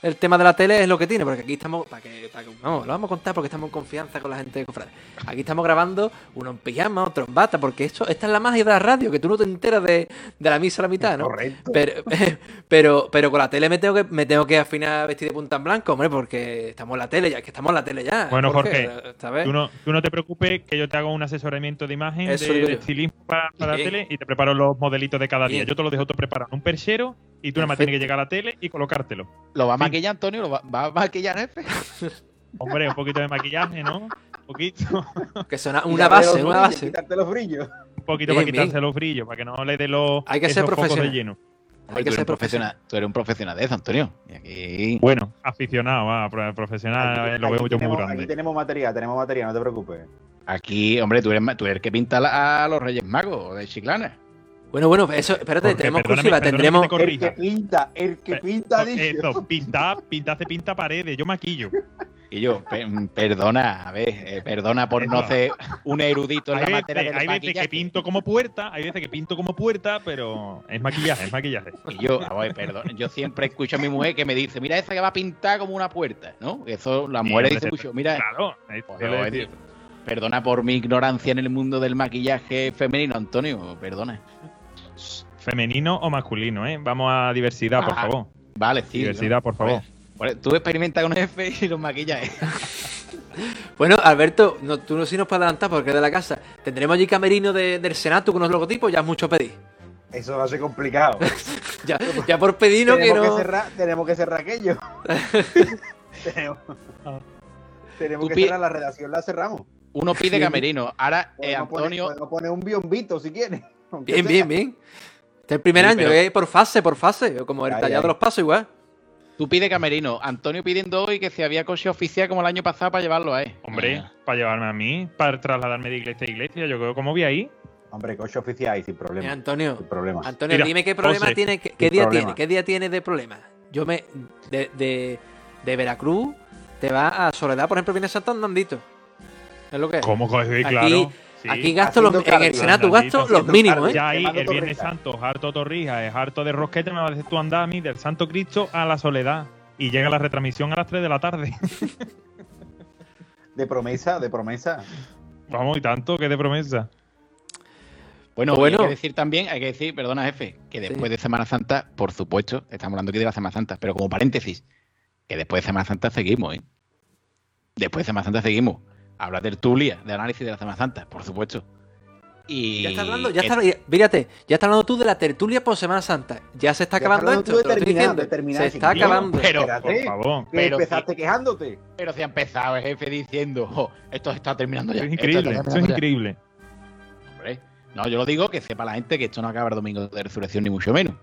El tema de la tele es lo que tiene, porque aquí estamos. Para que, para que- vamos, lo vamos a contar porque estamos en confianza con la gente de Cofrade. Aquí estamos grabando uno en pijama, otro en bata, porque esto, esta es la magia de la radio, que tú no te enteras de, de la misa a la mitad, ¿no? Correcto. Pero, pero, pero con la tele me tengo que, me tengo que afinar vestir de punta en blanco, hombre, porque estamos en la tele ya, es que estamos en la tele ya. Bueno, Jorge, ¿sabes? Tú no, tú no te preocupes que yo te hago un asesoramiento de imagen, Eso de, de estilismo para, para la tele y te preparo los modelitos de cada día. Yo te lo dejo todo preparado en un perchero y tú nada más tienes que llegar a la tele y colocártelo. ¿Lo va a Sí. maquillar, Antonio? ¿Lo va, va a maquillar, jefe? Hombre, un poquito de maquillaje, ¿no? Un poquito, Que es una, base, una base. Quitarte los brillos. un poquito Bien, para quitarse bien. los brillos, para que no le dé los Hay que ser de profesional. lleno. Hay que ser profesional, tú eres un profesional de eso, Antonio. Y aquí... Bueno, aficionado, va, pro- profesional, Aquí- eh, lo aquí veo yo muy tenemos- grande. Aquí tenemos material, tenemos material, no te preocupes. Aquí, hombre, tú eres, tú eres el que pinta a los Reyes Magos de Chiclana. Bueno, bueno, eso, espérate, Jorge, tenemos exclusiva, tendremos. que te El que pinta, el que pinta, no, dicho. Eso, pinta, pinta hace pinta paredes, yo maquillo. Y yo, pe- perdona, a ver, eh, perdona por no ser un erudito en Hay la veces, materia del hay veces que pinto como puerta, hay veces que pinto como puerta, pero es maquillaje, es maquillaje. Y yo, a ver, perdón, yo siempre escucho a mi mujer que me dice, mira esa que va a pintar como una puerta, ¿no? Eso, Sí, hombre, dicen mucho, mira, Claro, eh, Pues, decir. eh, perdona por mi ignorancia en el mundo del maquillaje femenino, Antonio, perdona. Femenino o masculino, ¿eh? Vamos a diversidad, por Ah, favor. Vale, sí. Diversidad, ¿no? por favor. Vale, Tú experimenta con F y los maquillajes. Bueno, Alberto, no, tú no si nos puedes adelantar porque es de la casa. ¿Tendremos allí camerino de- del Senato con unos logotipos? Ya es mucho pedir. Eso va a ser complicado. Ya, ya por pedir no que tenemos, no. que cerrar, tenemos que cerrar aquello. tenemos tenemos Tú que cerrar la redacción, la cerramos. Uno pide Sí. camerino. Ahora, eh, Podemos, Antonio, poner, podemos poner un biombito si quieres. Aunque Bien, sea. bien, bien. Este es el primer Sí, año, pero- ¿eh? por fase, por fase. Como el Ay, tallado ay. de los pasos, igual. tú pide camerino. Antonio pidiendo hoy que si había coche oficial como el año pasado para llevarlo a él. Hombre, Ah, para llevarme a mí, para trasladarme de iglesia a iglesia, yo creo, ¿cómo vi ahí? Hombre, coche oficial y sin Eh, problema. Antonio, Sin problema. Antonio, Mira, dime qué problema José, tiene, qué, día problema. tiene, qué día tiene de problema. Yo me. De, de, de Veracruz te vas a Soledad, por ejemplo, viene Santo andandito. Es lo que es. ¿Cómo coge? Aquí- Claro. Sí. Aquí gasto los, Haciendo en el cardio, Senato gasto los mínimos, cardio. ¿eh? Ya ahí, el Viernes torrijas. Santo, harto torrija, es harto de rosquete, me va a decir tú andar a mí del Santo Cristo a la Soledad. Y llega la retransmisión a las 3 de la tarde. De promesa, de promesa. Vamos, y tanto, que de promesa. Bueno, Bueno. hay que decir también, hay que decir, perdona, jefe, que después de Semana Santa, por supuesto, estamos hablando aquí de la Semana Santa, pero como paréntesis, que después de Semana Santa seguimos, ¿eh? Después de Semana Santa seguimos. Habla de tertulia, de análisis de la Semana Santa, por supuesto. Y Ya está hablando, ya es- está, fíjate, ya está hablando tú de la tertulia por Semana Santa. Ya se está acabando esto. tú de te lo estoy terminar, diciendo. de terminar, se está acabando. Pero, Por favor. pero empezaste quejándote. pero si ha empezado el jefe diciendo, "Jo, esto se está terminando ya. Eso es esto increíble, está eso es terminando ya". increíble. Hombre, No, yo lo digo que sepa la gente que esto no acaba el domingo de resurrección, ni mucho menos.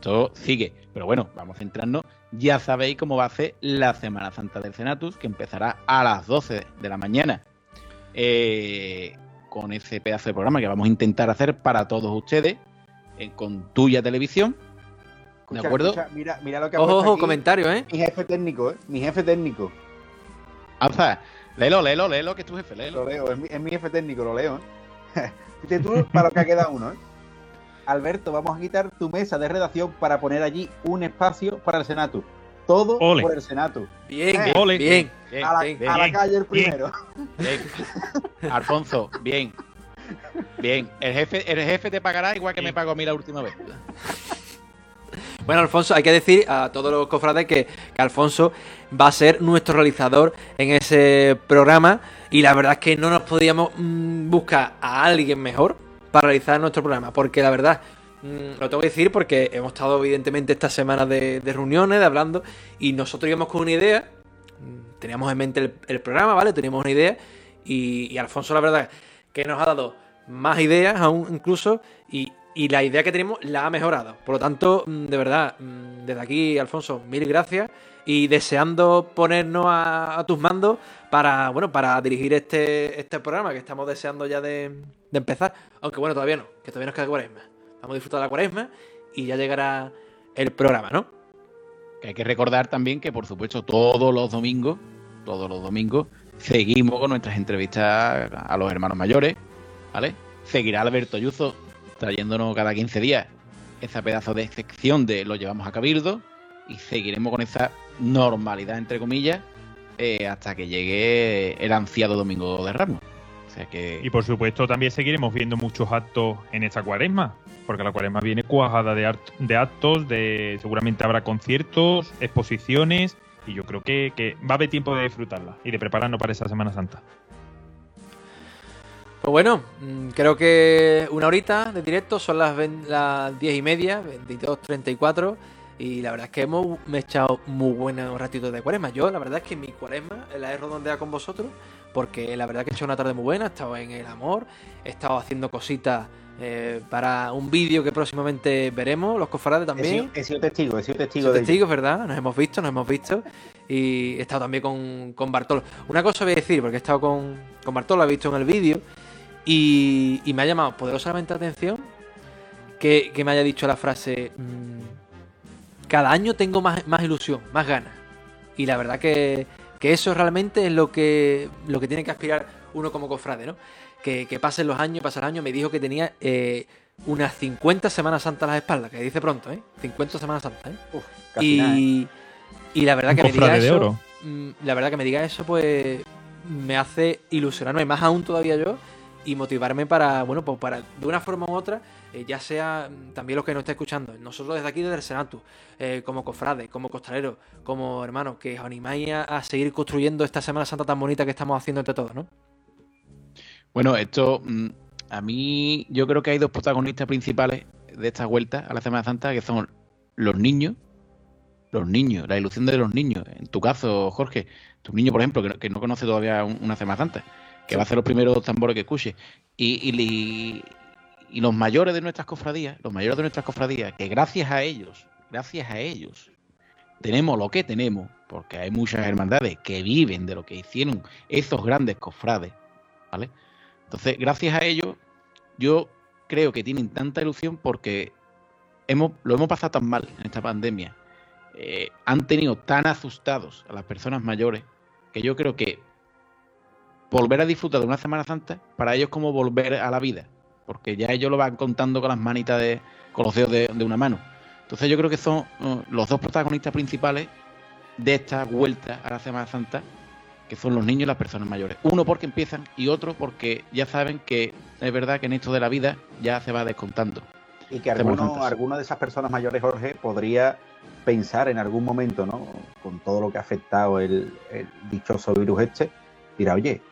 Esto sigue. Pero bueno, vamos a centrarnos. Ya sabéis cómo va a ser la Semana Santa del Senatus, que empezará a las 12 de la mañana. Eh, con ese pedazo de programa que vamos a intentar hacer para todos ustedes, eh, con tuya televisión. Escucha, ¿De acuerdo? escucha, mira, mira lo que ha Ojo, ojo, aquí comentario, ¿eh? Mi jefe técnico, ¿eh? Mi jefe técnico. Alza, léelo, léelo, léelo, que es tu jefe, Lo léelo. leo, es mi, es mi jefe técnico, lo leo. ¿eh? Fíjate tú para lo que ha quedado uno, ¿eh? Alberto, vamos a quitar tu mesa de redacción para poner allí un espacio para el Senato. Todo Ole. por el Senato. Bien, Eh, bien, ole. bien. Bien, A la, bien, a la bien, calle el primero. bien. Alfonso, bien. Bien, el jefe, el jefe te pagará igual que me pagó a mí la última vez. Bueno, Alfonso, hay que decir a todos los cofrades que, que Alfonso va a ser nuestro realizador en ese programa y la verdad es que no nos podíamos mm, buscar a alguien mejor para realizar nuestro programa, porque la verdad, mm, lo tengo que decir porque hemos estado evidentemente estas semanas de, reuniones, de hablando, y nosotros íbamos con una idea, mm, teníamos en mente el, programa, ¿vale? Teníamos una idea y, Alfonso la verdad que nos ha dado más ideas aún incluso y, la idea que tenemos la ha mejorado. Por lo tanto, mm, de verdad, desde aquí, Alfonso, mil gracias y deseando ponernos a, tus mandos para, bueno, para dirigir este, este programa que estamos deseando ya de, empezar. Aunque bueno, todavía no, que todavía nos queda cuaresma. Vamos a disfrutar de la cuaresma y ya llegará el programa, ¿no? Que hay que recordar también que, por supuesto, todos los domingos, todos los domingos, seguimos con nuestras entrevistas a los hermanos mayores, ¿vale? Seguirá Alberto Ayuso trayéndonos cada 15 días esa pedazo de sección de lo llevamos a Cabildo y seguiremos con esa normalidad, entre comillas, eh, hasta que llegue el ansiado Domingo de Ramos. O sea que... Y por supuesto también seguiremos viendo muchos actos en esta cuaresma, porque la cuaresma viene cuajada de, art- de actos, de seguramente habrá conciertos, exposiciones, y yo creo que, que va a haber tiempo de disfrutarla y de prepararnos para esa Semana Santa. Pues bueno, mm, creo que una horita de directo, son las, ven- las 10 y media, 22.34, y la verdad es que hemos me he echado muy buenos ratitos de cuaresma. Yo, la verdad es que mi cuaresma la he redondeado con vosotros, porque la verdad que he hecho una tarde muy buena, he estado en el amor, he estado haciendo cositas eh, para un vídeo que próximamente veremos, los cofrades He también. sido, he sido testigo, he sido testigo Soy de ello. testigos, ¿verdad? Nos hemos visto, nos hemos visto. Y he estado también con, con Bartolo. Una cosa voy a decir, porque he estado con, con Bartolo, lo he visto en el vídeo. Y, y me ha llamado poderosamente la atención que, que me haya dicho la frase: mm, Cada año tengo más, más ilusión, más ganas. Y la verdad que Que eso realmente es lo que, lo que tiene que aspirar uno como cofrade, ¿no? Que, que pasen los años, pasen los años. Me dijo que tenía eh, unas 50 Semanas Santas a las espaldas, que dice pronto, ¿eh? 50 Semanas Santas, ¿eh? Uf, casi Y, nada, ¿eh? y la verdad Un que me diga de eso, oro. mm, la verdad que me diga eso, pues me hace ilusionarme más aún todavía yo y motivarme para, bueno, pues para de una forma u otra, eh, ya sea mm, también los que nos estén escuchando, nosotros desde aquí, desde el Senatu, eh, como cofrades, como costaleros, como hermanos, que os animáis a, a seguir construyendo esta Semana Santa tan bonita que estamos haciendo entre todos, ¿no? Bueno, esto mm, a mí yo creo que hay dos protagonistas principales de esta vuelta a la Semana Santa que son los niños, los niños, la ilusión de los niños. En tu caso, Jorge, tu niño, por ejemplo, que no, conoce todavía un- una Semana Santa, que va a ser los primeros tambores que escuche. Y, y los mayores de nuestras cofradías, los mayores de nuestras cofradías, que gracias a ellos, gracias a ellos, tenemos lo que tenemos, porque hay muchas hermandades que viven de lo que hicieron esos grandes cofrades, ¿vale? Entonces, gracias a ellos, yo creo que tienen tanta ilusión porque hemos, lo hemos pasado tan mal en esta pandemia. eh, han tenido tan asustados a las personas mayores que yo creo que volver a disfrutar de una Semana Santa para ellos es como volver a la vida. Porque ya ellos lo van contando con las manitas de, con los dedos de, de una mano. Entonces yo creo que son uh, los dos protagonistas principales de esta vuelta a la Semana Santa que son los niños y las personas mayores. Uno porque empiezan y otro porque ya saben que es verdad que en esto de la vida ya se va descontando. Y que alguno, alguna de esas personas mayores, Jorge, podría pensar en algún momento, ¿no? Con todo lo que ha afectado el, el dichoso virus este, dirá, oye,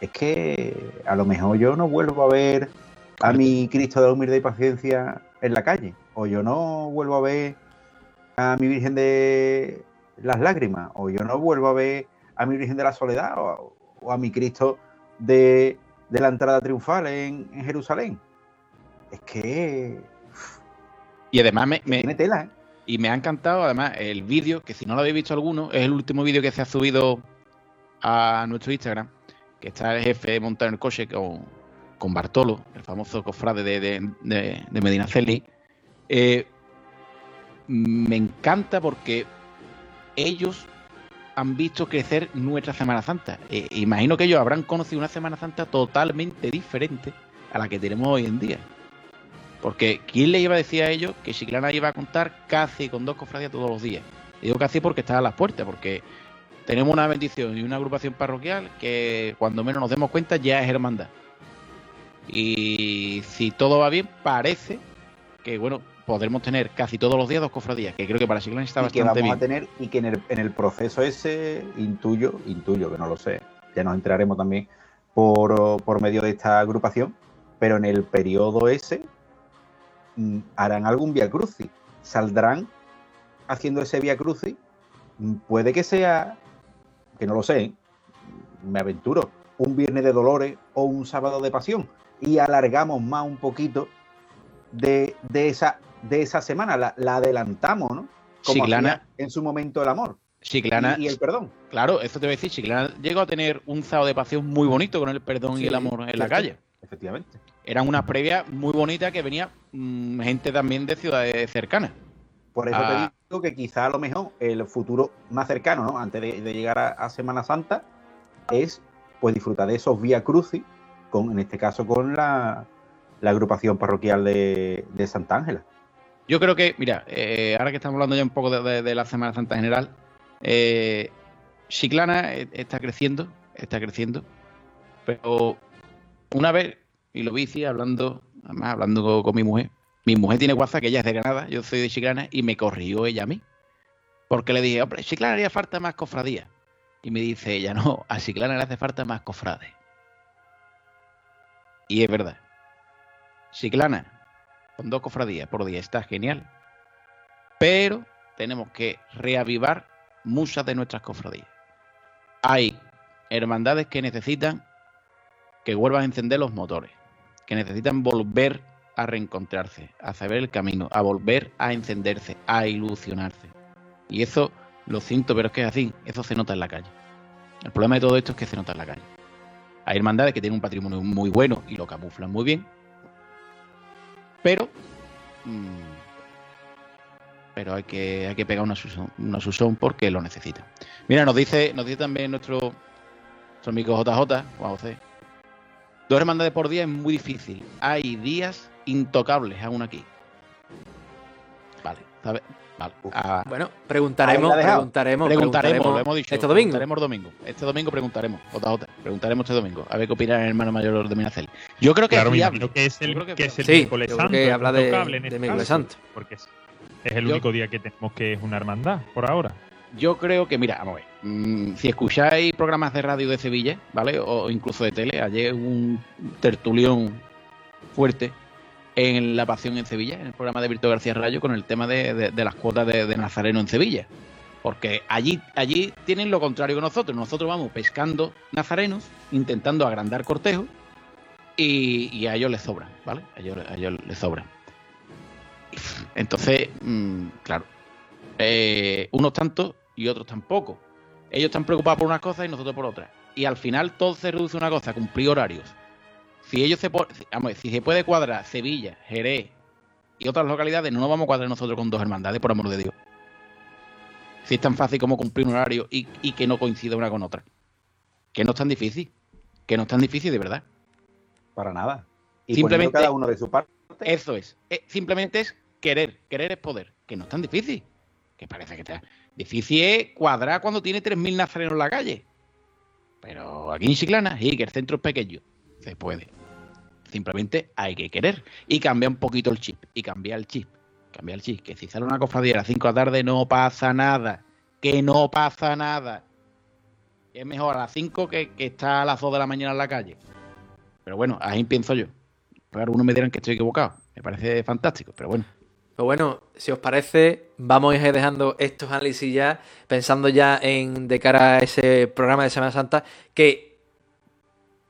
es que a lo mejor yo no vuelvo a ver a mi Cristo de la humildad y paciencia en la calle, o yo no vuelvo a ver a mi Virgen de las lágrimas, o yo no vuelvo a ver a mi Virgen de la Soledad, o, o a mi Cristo de, de la entrada triunfal en, en Jerusalén. Es que Y además me, me- tiene tela, ¿eh? y me ha encantado además el vídeo, que si no lo habéis visto alguno, es el último vídeo que se ha subido a nuestro Instagram, que está el jefe montado en el coche con, con Bartolo, el famoso cofrade de, de, de, de Medinaceli. Eh, me encanta porque ellos han visto crecer nuestra Semana Santa. Eh, imagino que ellos habrán conocido una Semana Santa totalmente diferente a la que tenemos hoy en día. Porque ¿quién le iba a decir a ellos que Chiclana iba a contar casi con dos cofradías todos los días? Digo casi porque está a las puertas, porque tenemos una bendición y una agrupación parroquial que cuando menos nos demos cuenta ya es hermandad. Y si todo va bien, parece que bueno, podremos tener casi todos los días dos cofradías, que creo que para Chiclana está y que bastante vamos bien. a tener y que en el, en el proceso ese intuyo, intuyo que no lo sé, ya nos enteraremos también por, por medio de esta agrupación, pero en el periodo ese mm, harán algún via crucis, saldrán haciendo ese via crucis, mm, puede que sea, que no lo sé, me aventuro, un viernes de dolores o un sábado de pasión y alargamos más un poquito de, de esa de esa semana, la, la adelantamos, ¿no? Como Chiclana- en su momento el amor Chiclana, y, y el perdón. claro, eso te voy a decir, Chiclana llegó a tener un sábado de pasión muy bonito con el perdón y el amor en la calle. Efectivamente. Eran unas previas muy bonitas que venía mm, gente también de ciudades cercanas. Por eso Ah. te digo que quizá a lo mejor el futuro más cercano, ¿no? Antes de, de llegar a, a Semana Santa, es pues disfrutar de esos vía crucis, con, en este caso con la, la agrupación parroquial de, de Santa Ángela. Yo creo que, mira, eh, ahora que estamos hablando ya un poco de, de- de la Semana Santa en general, eh, Chiclana eh, está creciendo, está creciendo, pero una vez, y lo vi sí, hablando, además hablando con, con mi mujer, mi mujer tiene WhatsApp, que ella es de Granada, yo soy de Chiclana, y me corrigió ella a mí. Porque le dije, hombre, Chiclana haría falta más cofradía. Y me dice ella, no, a Chiclana le hace falta más cofrades. Y es verdad. Chiclana, con dos cofradías por día, está genial. Pero tenemos que reavivar muchas de nuestras cofradías. Hay hermandades que necesitan que vuelvan a encender los motores, que necesitan volver a reencontrarse, a saber el camino, a volver a encenderse, a ilusionarse. Y eso lo siento, pero es que es así, eso se nota en la calle. El problema de todo esto es que se nota en la calle. Hay hermandades que tienen un patrimonio muy bueno y lo camuflan muy bien, pero mm, pero hay que, hay que pegar una susón, porque lo necesita. Mira, nos dice, nos dice también nuestro, nuestro amigo JJ, Juan José. Dos hermandades por día es muy difícil. Hay días intocables aún aquí. Vale, ¿sabes? Vale. Ah, Bueno, preguntaremos, preguntaremos, preguntaremos, lo hemos dicho. Este domingo. Preguntaremos domingo. Este domingo preguntaremos, JJ. Preguntaremos este domingo. A ver qué opina el hermano mayor de Minacel. Yo creo que Claro, es viable. que es el, Yo creo que que es el Sí, miércoles yo creo santo. que habla de- intocable en de este miércoles caso, santo. Porque es, es el Yo- único día que tenemos que es una hermandad, por ahora. Yo creo que, mira, vamos a ver. mm, si escucháis programas de radio de Sevilla, ¿vale? O incluso de tele, ayer hubo un tertulión fuerte en La Pasión en Sevilla, en el programa de Víctor García Rayo, con el tema de, las cuotas de, Nazareno en Sevilla. Porque allí, allí tienen lo contrario que nosotros. Nosotros vamos pescando nazarenos, intentando agrandar cortejos, y, a ellos les sobran, ¿vale? A ellos, a ellos les sobran. Entonces, mm, claro, eh, unos tantos y otros tampoco. Ellos están preocupados por unas cosas y nosotros por otras. Y al final todo se reduce a una cosa, cumplir horarios. Si ellos se, vamos, si se puede cuadrar Sevilla, Jerez y otras localidades, no nos vamos a cuadrar nosotros con dos hermandades, por amor de Dios. Si es tan fácil como cumplir un horario y, y que no coincida una con otra. Que no es tan difícil. Que no es tan difícil de verdad. Para nada. Y Simplemente- cada uno de su parte. Eso es. Eh, simplemente es querer. Querer es poder. Que no es tan difícil. Que parece que está. Difícil es cuadrar cuando tiene 3.000 nazarenos en la calle. Pero aquí en Chiclana, sí, que el centro es pequeño. Se puede. Simplemente hay que querer. Y cambiar un poquito el chip. Y cambiar el chip. Cambiar el chip. Que si sale una cofradía a las 5 de la tarde no pasa nada. Que no pasa nada. Es mejor a las 5 que, que está a las 2 de la mañana en la calle. Pero bueno, ahí pienso yo. Pero algunos me dirán que estoy equivocado. Me parece fantástico, pero bueno. Pues bueno, si os parece, vamos a ir dejando estos análisis ya, pensando ya en de cara a ese programa de Semana Santa, que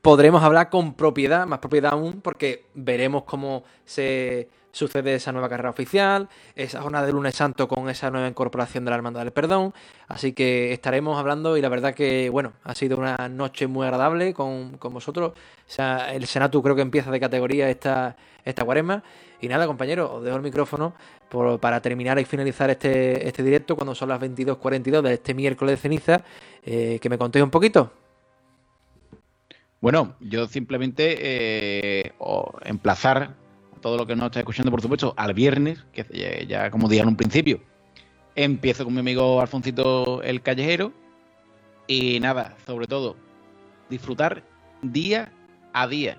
podremos hablar con propiedad, más propiedad aún, porque veremos cómo se sucede esa nueva carrera oficial, esa jornada de lunes santo con esa nueva incorporación de la Hermandad del Perdón. Así que estaremos hablando y la verdad que, bueno, ha sido una noche muy agradable con, con vosotros. O sea, el Senatu creo que empieza de categoría esta, esta cuaresma. Y nada, compañeros, os dejo el micrófono por- para terminar y finalizar este, este directo cuando son las 22.42 de este miércoles de ceniza. eh, que me contéis un poquito. Bueno, yo simplemente eh, emplazar todo lo que nos está escuchando, por supuesto, al viernes, que ya, como dije en un principio, empiezo con mi amigo Alfoncito el Callejero. Y nada, sobre todo, disfrutar día a día.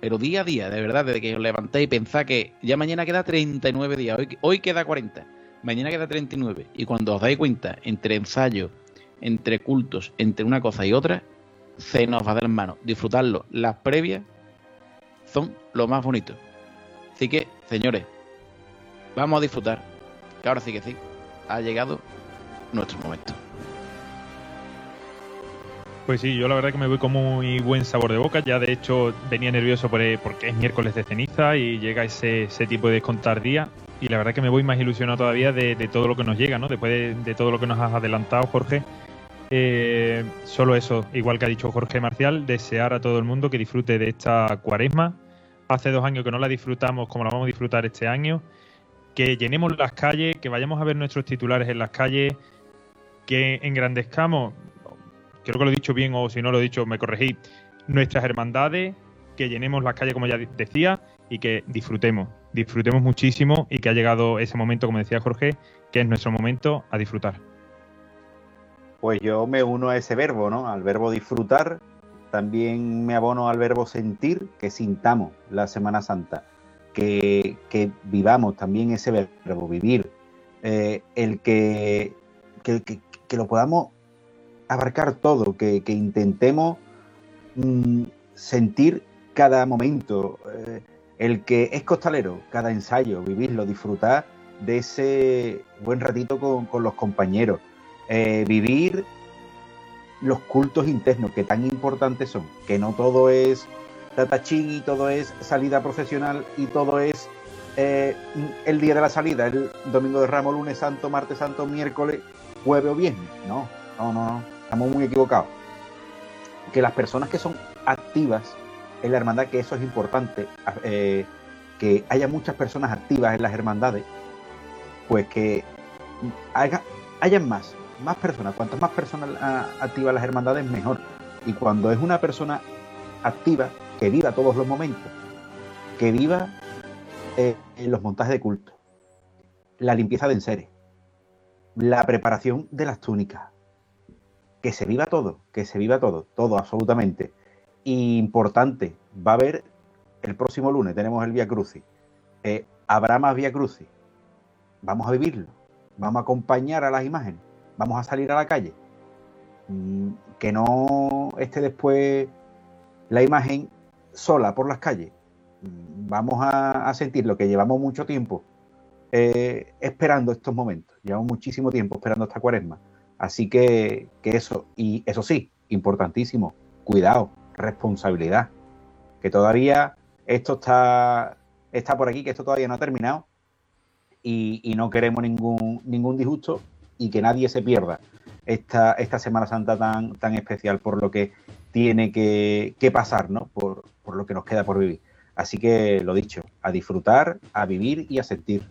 Pero día a día, de verdad, desde que os levantéis y pensáis que ya mañana queda 39 días, hoy, hoy queda 40, mañana queda 39. Y cuando os dais cuenta, entre ensayos, entre cultos, entre una cosa y otra, se nos va a dar en mano. Disfrutarlo. Las previas son lo más bonito. Así que, señores, vamos a disfrutar. Que ahora sí que sí, ha llegado nuestro momento. Pues sí, yo la verdad que me voy con muy buen sabor de boca. Ya de hecho venía nervioso por- porque es miércoles de ceniza y llega ese, ese tipo de descontar día. Y la verdad que me voy más ilusionado todavía de, de todo lo que nos llega, ¿no? Después de, de todo lo que nos has adelantado, Jorge. Eh, solo eso, igual que ha dicho Jorge Marcial, desear a todo el mundo que disfrute de esta cuaresma. Hace dos años que no la disfrutamos como la vamos a disfrutar este año. Que llenemos las calles, que vayamos a ver nuestros titulares en las calles, que engrandezcamos creo que lo he dicho bien o si no lo he dicho me corregí, nuestras hermandades, que llenemos las calles como ya decía y que disfrutemos, disfrutemos muchísimo y que ha llegado ese momento, como decía Jorge, que es nuestro momento a disfrutar. Pues yo me uno a ese verbo, ¿no? Al verbo disfrutar. También me abono al verbo sentir, que sintamos la Semana Santa. Que, que vivamos también ese verbo, vivir. Eh, el que, que, lo podamos abarcar todo, que, que intentemos mm, sentir cada momento. eh, el que es costalero, cada ensayo, vivirlo, disfrutar de ese buen ratito con, con los compañeros eh, vivir los cultos internos que tan importantes son, que no todo es tatachín y todo es salida profesional y todo es eh, el día de la salida, el domingo de Ramos, lunes santo, martes santo, miércoles, jueves o viernes. No, no, no, no, estamos muy equivocados. Que las personas que son activas en la hermandad, que eso es importante, eh, que haya muchas personas activas en las hermandades, pues que hayan más, más personas. Cuantas más personas ah, activas las hermandades, mejor. Y cuando es una persona activa, que viva todos los momentos, que viva eh, los montajes de culto, la limpieza de enseres, la preparación de las túnicas, que se viva todo, que se viva todo, todo absolutamente. importante, va a haber el próximo lunes, tenemos el Via Crucis. Eh, habrá más Via Crucis. Vamos a vivirlo, vamos a acompañar a las imágenes, vamos a salir a la calle. Mm, que no esté después la imagen sola por las calles. Mm, vamos a, sentir lo que llevamos mucho tiempo eh, esperando estos momentos. Llevamos muchísimo tiempo esperando esta cuaresma. Así que, que eso, y eso sí, importantísimo, cuidado, responsabilidad. Que todavía esto está, está por aquí, que esto todavía no ha terminado y, no queremos ningún, ningún disgusto y que nadie se pierda esta, esta Semana Santa tan, tan especial por lo que tiene que, pasar, ¿no? Por, por, lo que nos queda por vivir. Así que lo dicho, a disfrutar, a vivir y a sentir.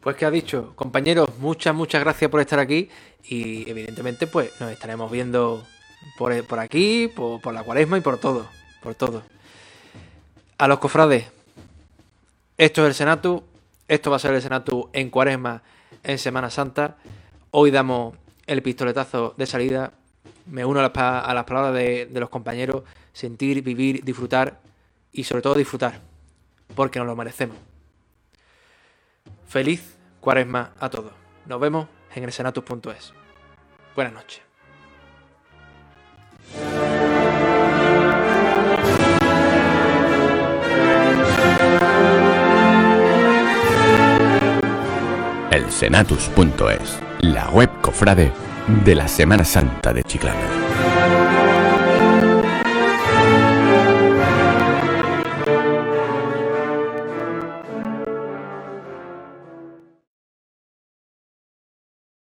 Pues que ha dicho, compañeros, muchas, muchas gracias por estar aquí y evidentemente pues nos estaremos viendo por, aquí, por, por la cuaresma y por todo, por todo. A los cofrades, esto es el Senatu, esto va a ser el Senatu en cuaresma en Semana Santa. Hoy damos el pistoletazo de salida. Me uno a las, palabras de, los compañeros. Sentir, vivir, disfrutar y sobre todo disfrutar. Porque nos lo merecemos. Feliz cuaresma a todos. Nos vemos en el senatus.es. Buenas noches. Senatus.es, la web cofrade de la Semana Santa de Chiclana.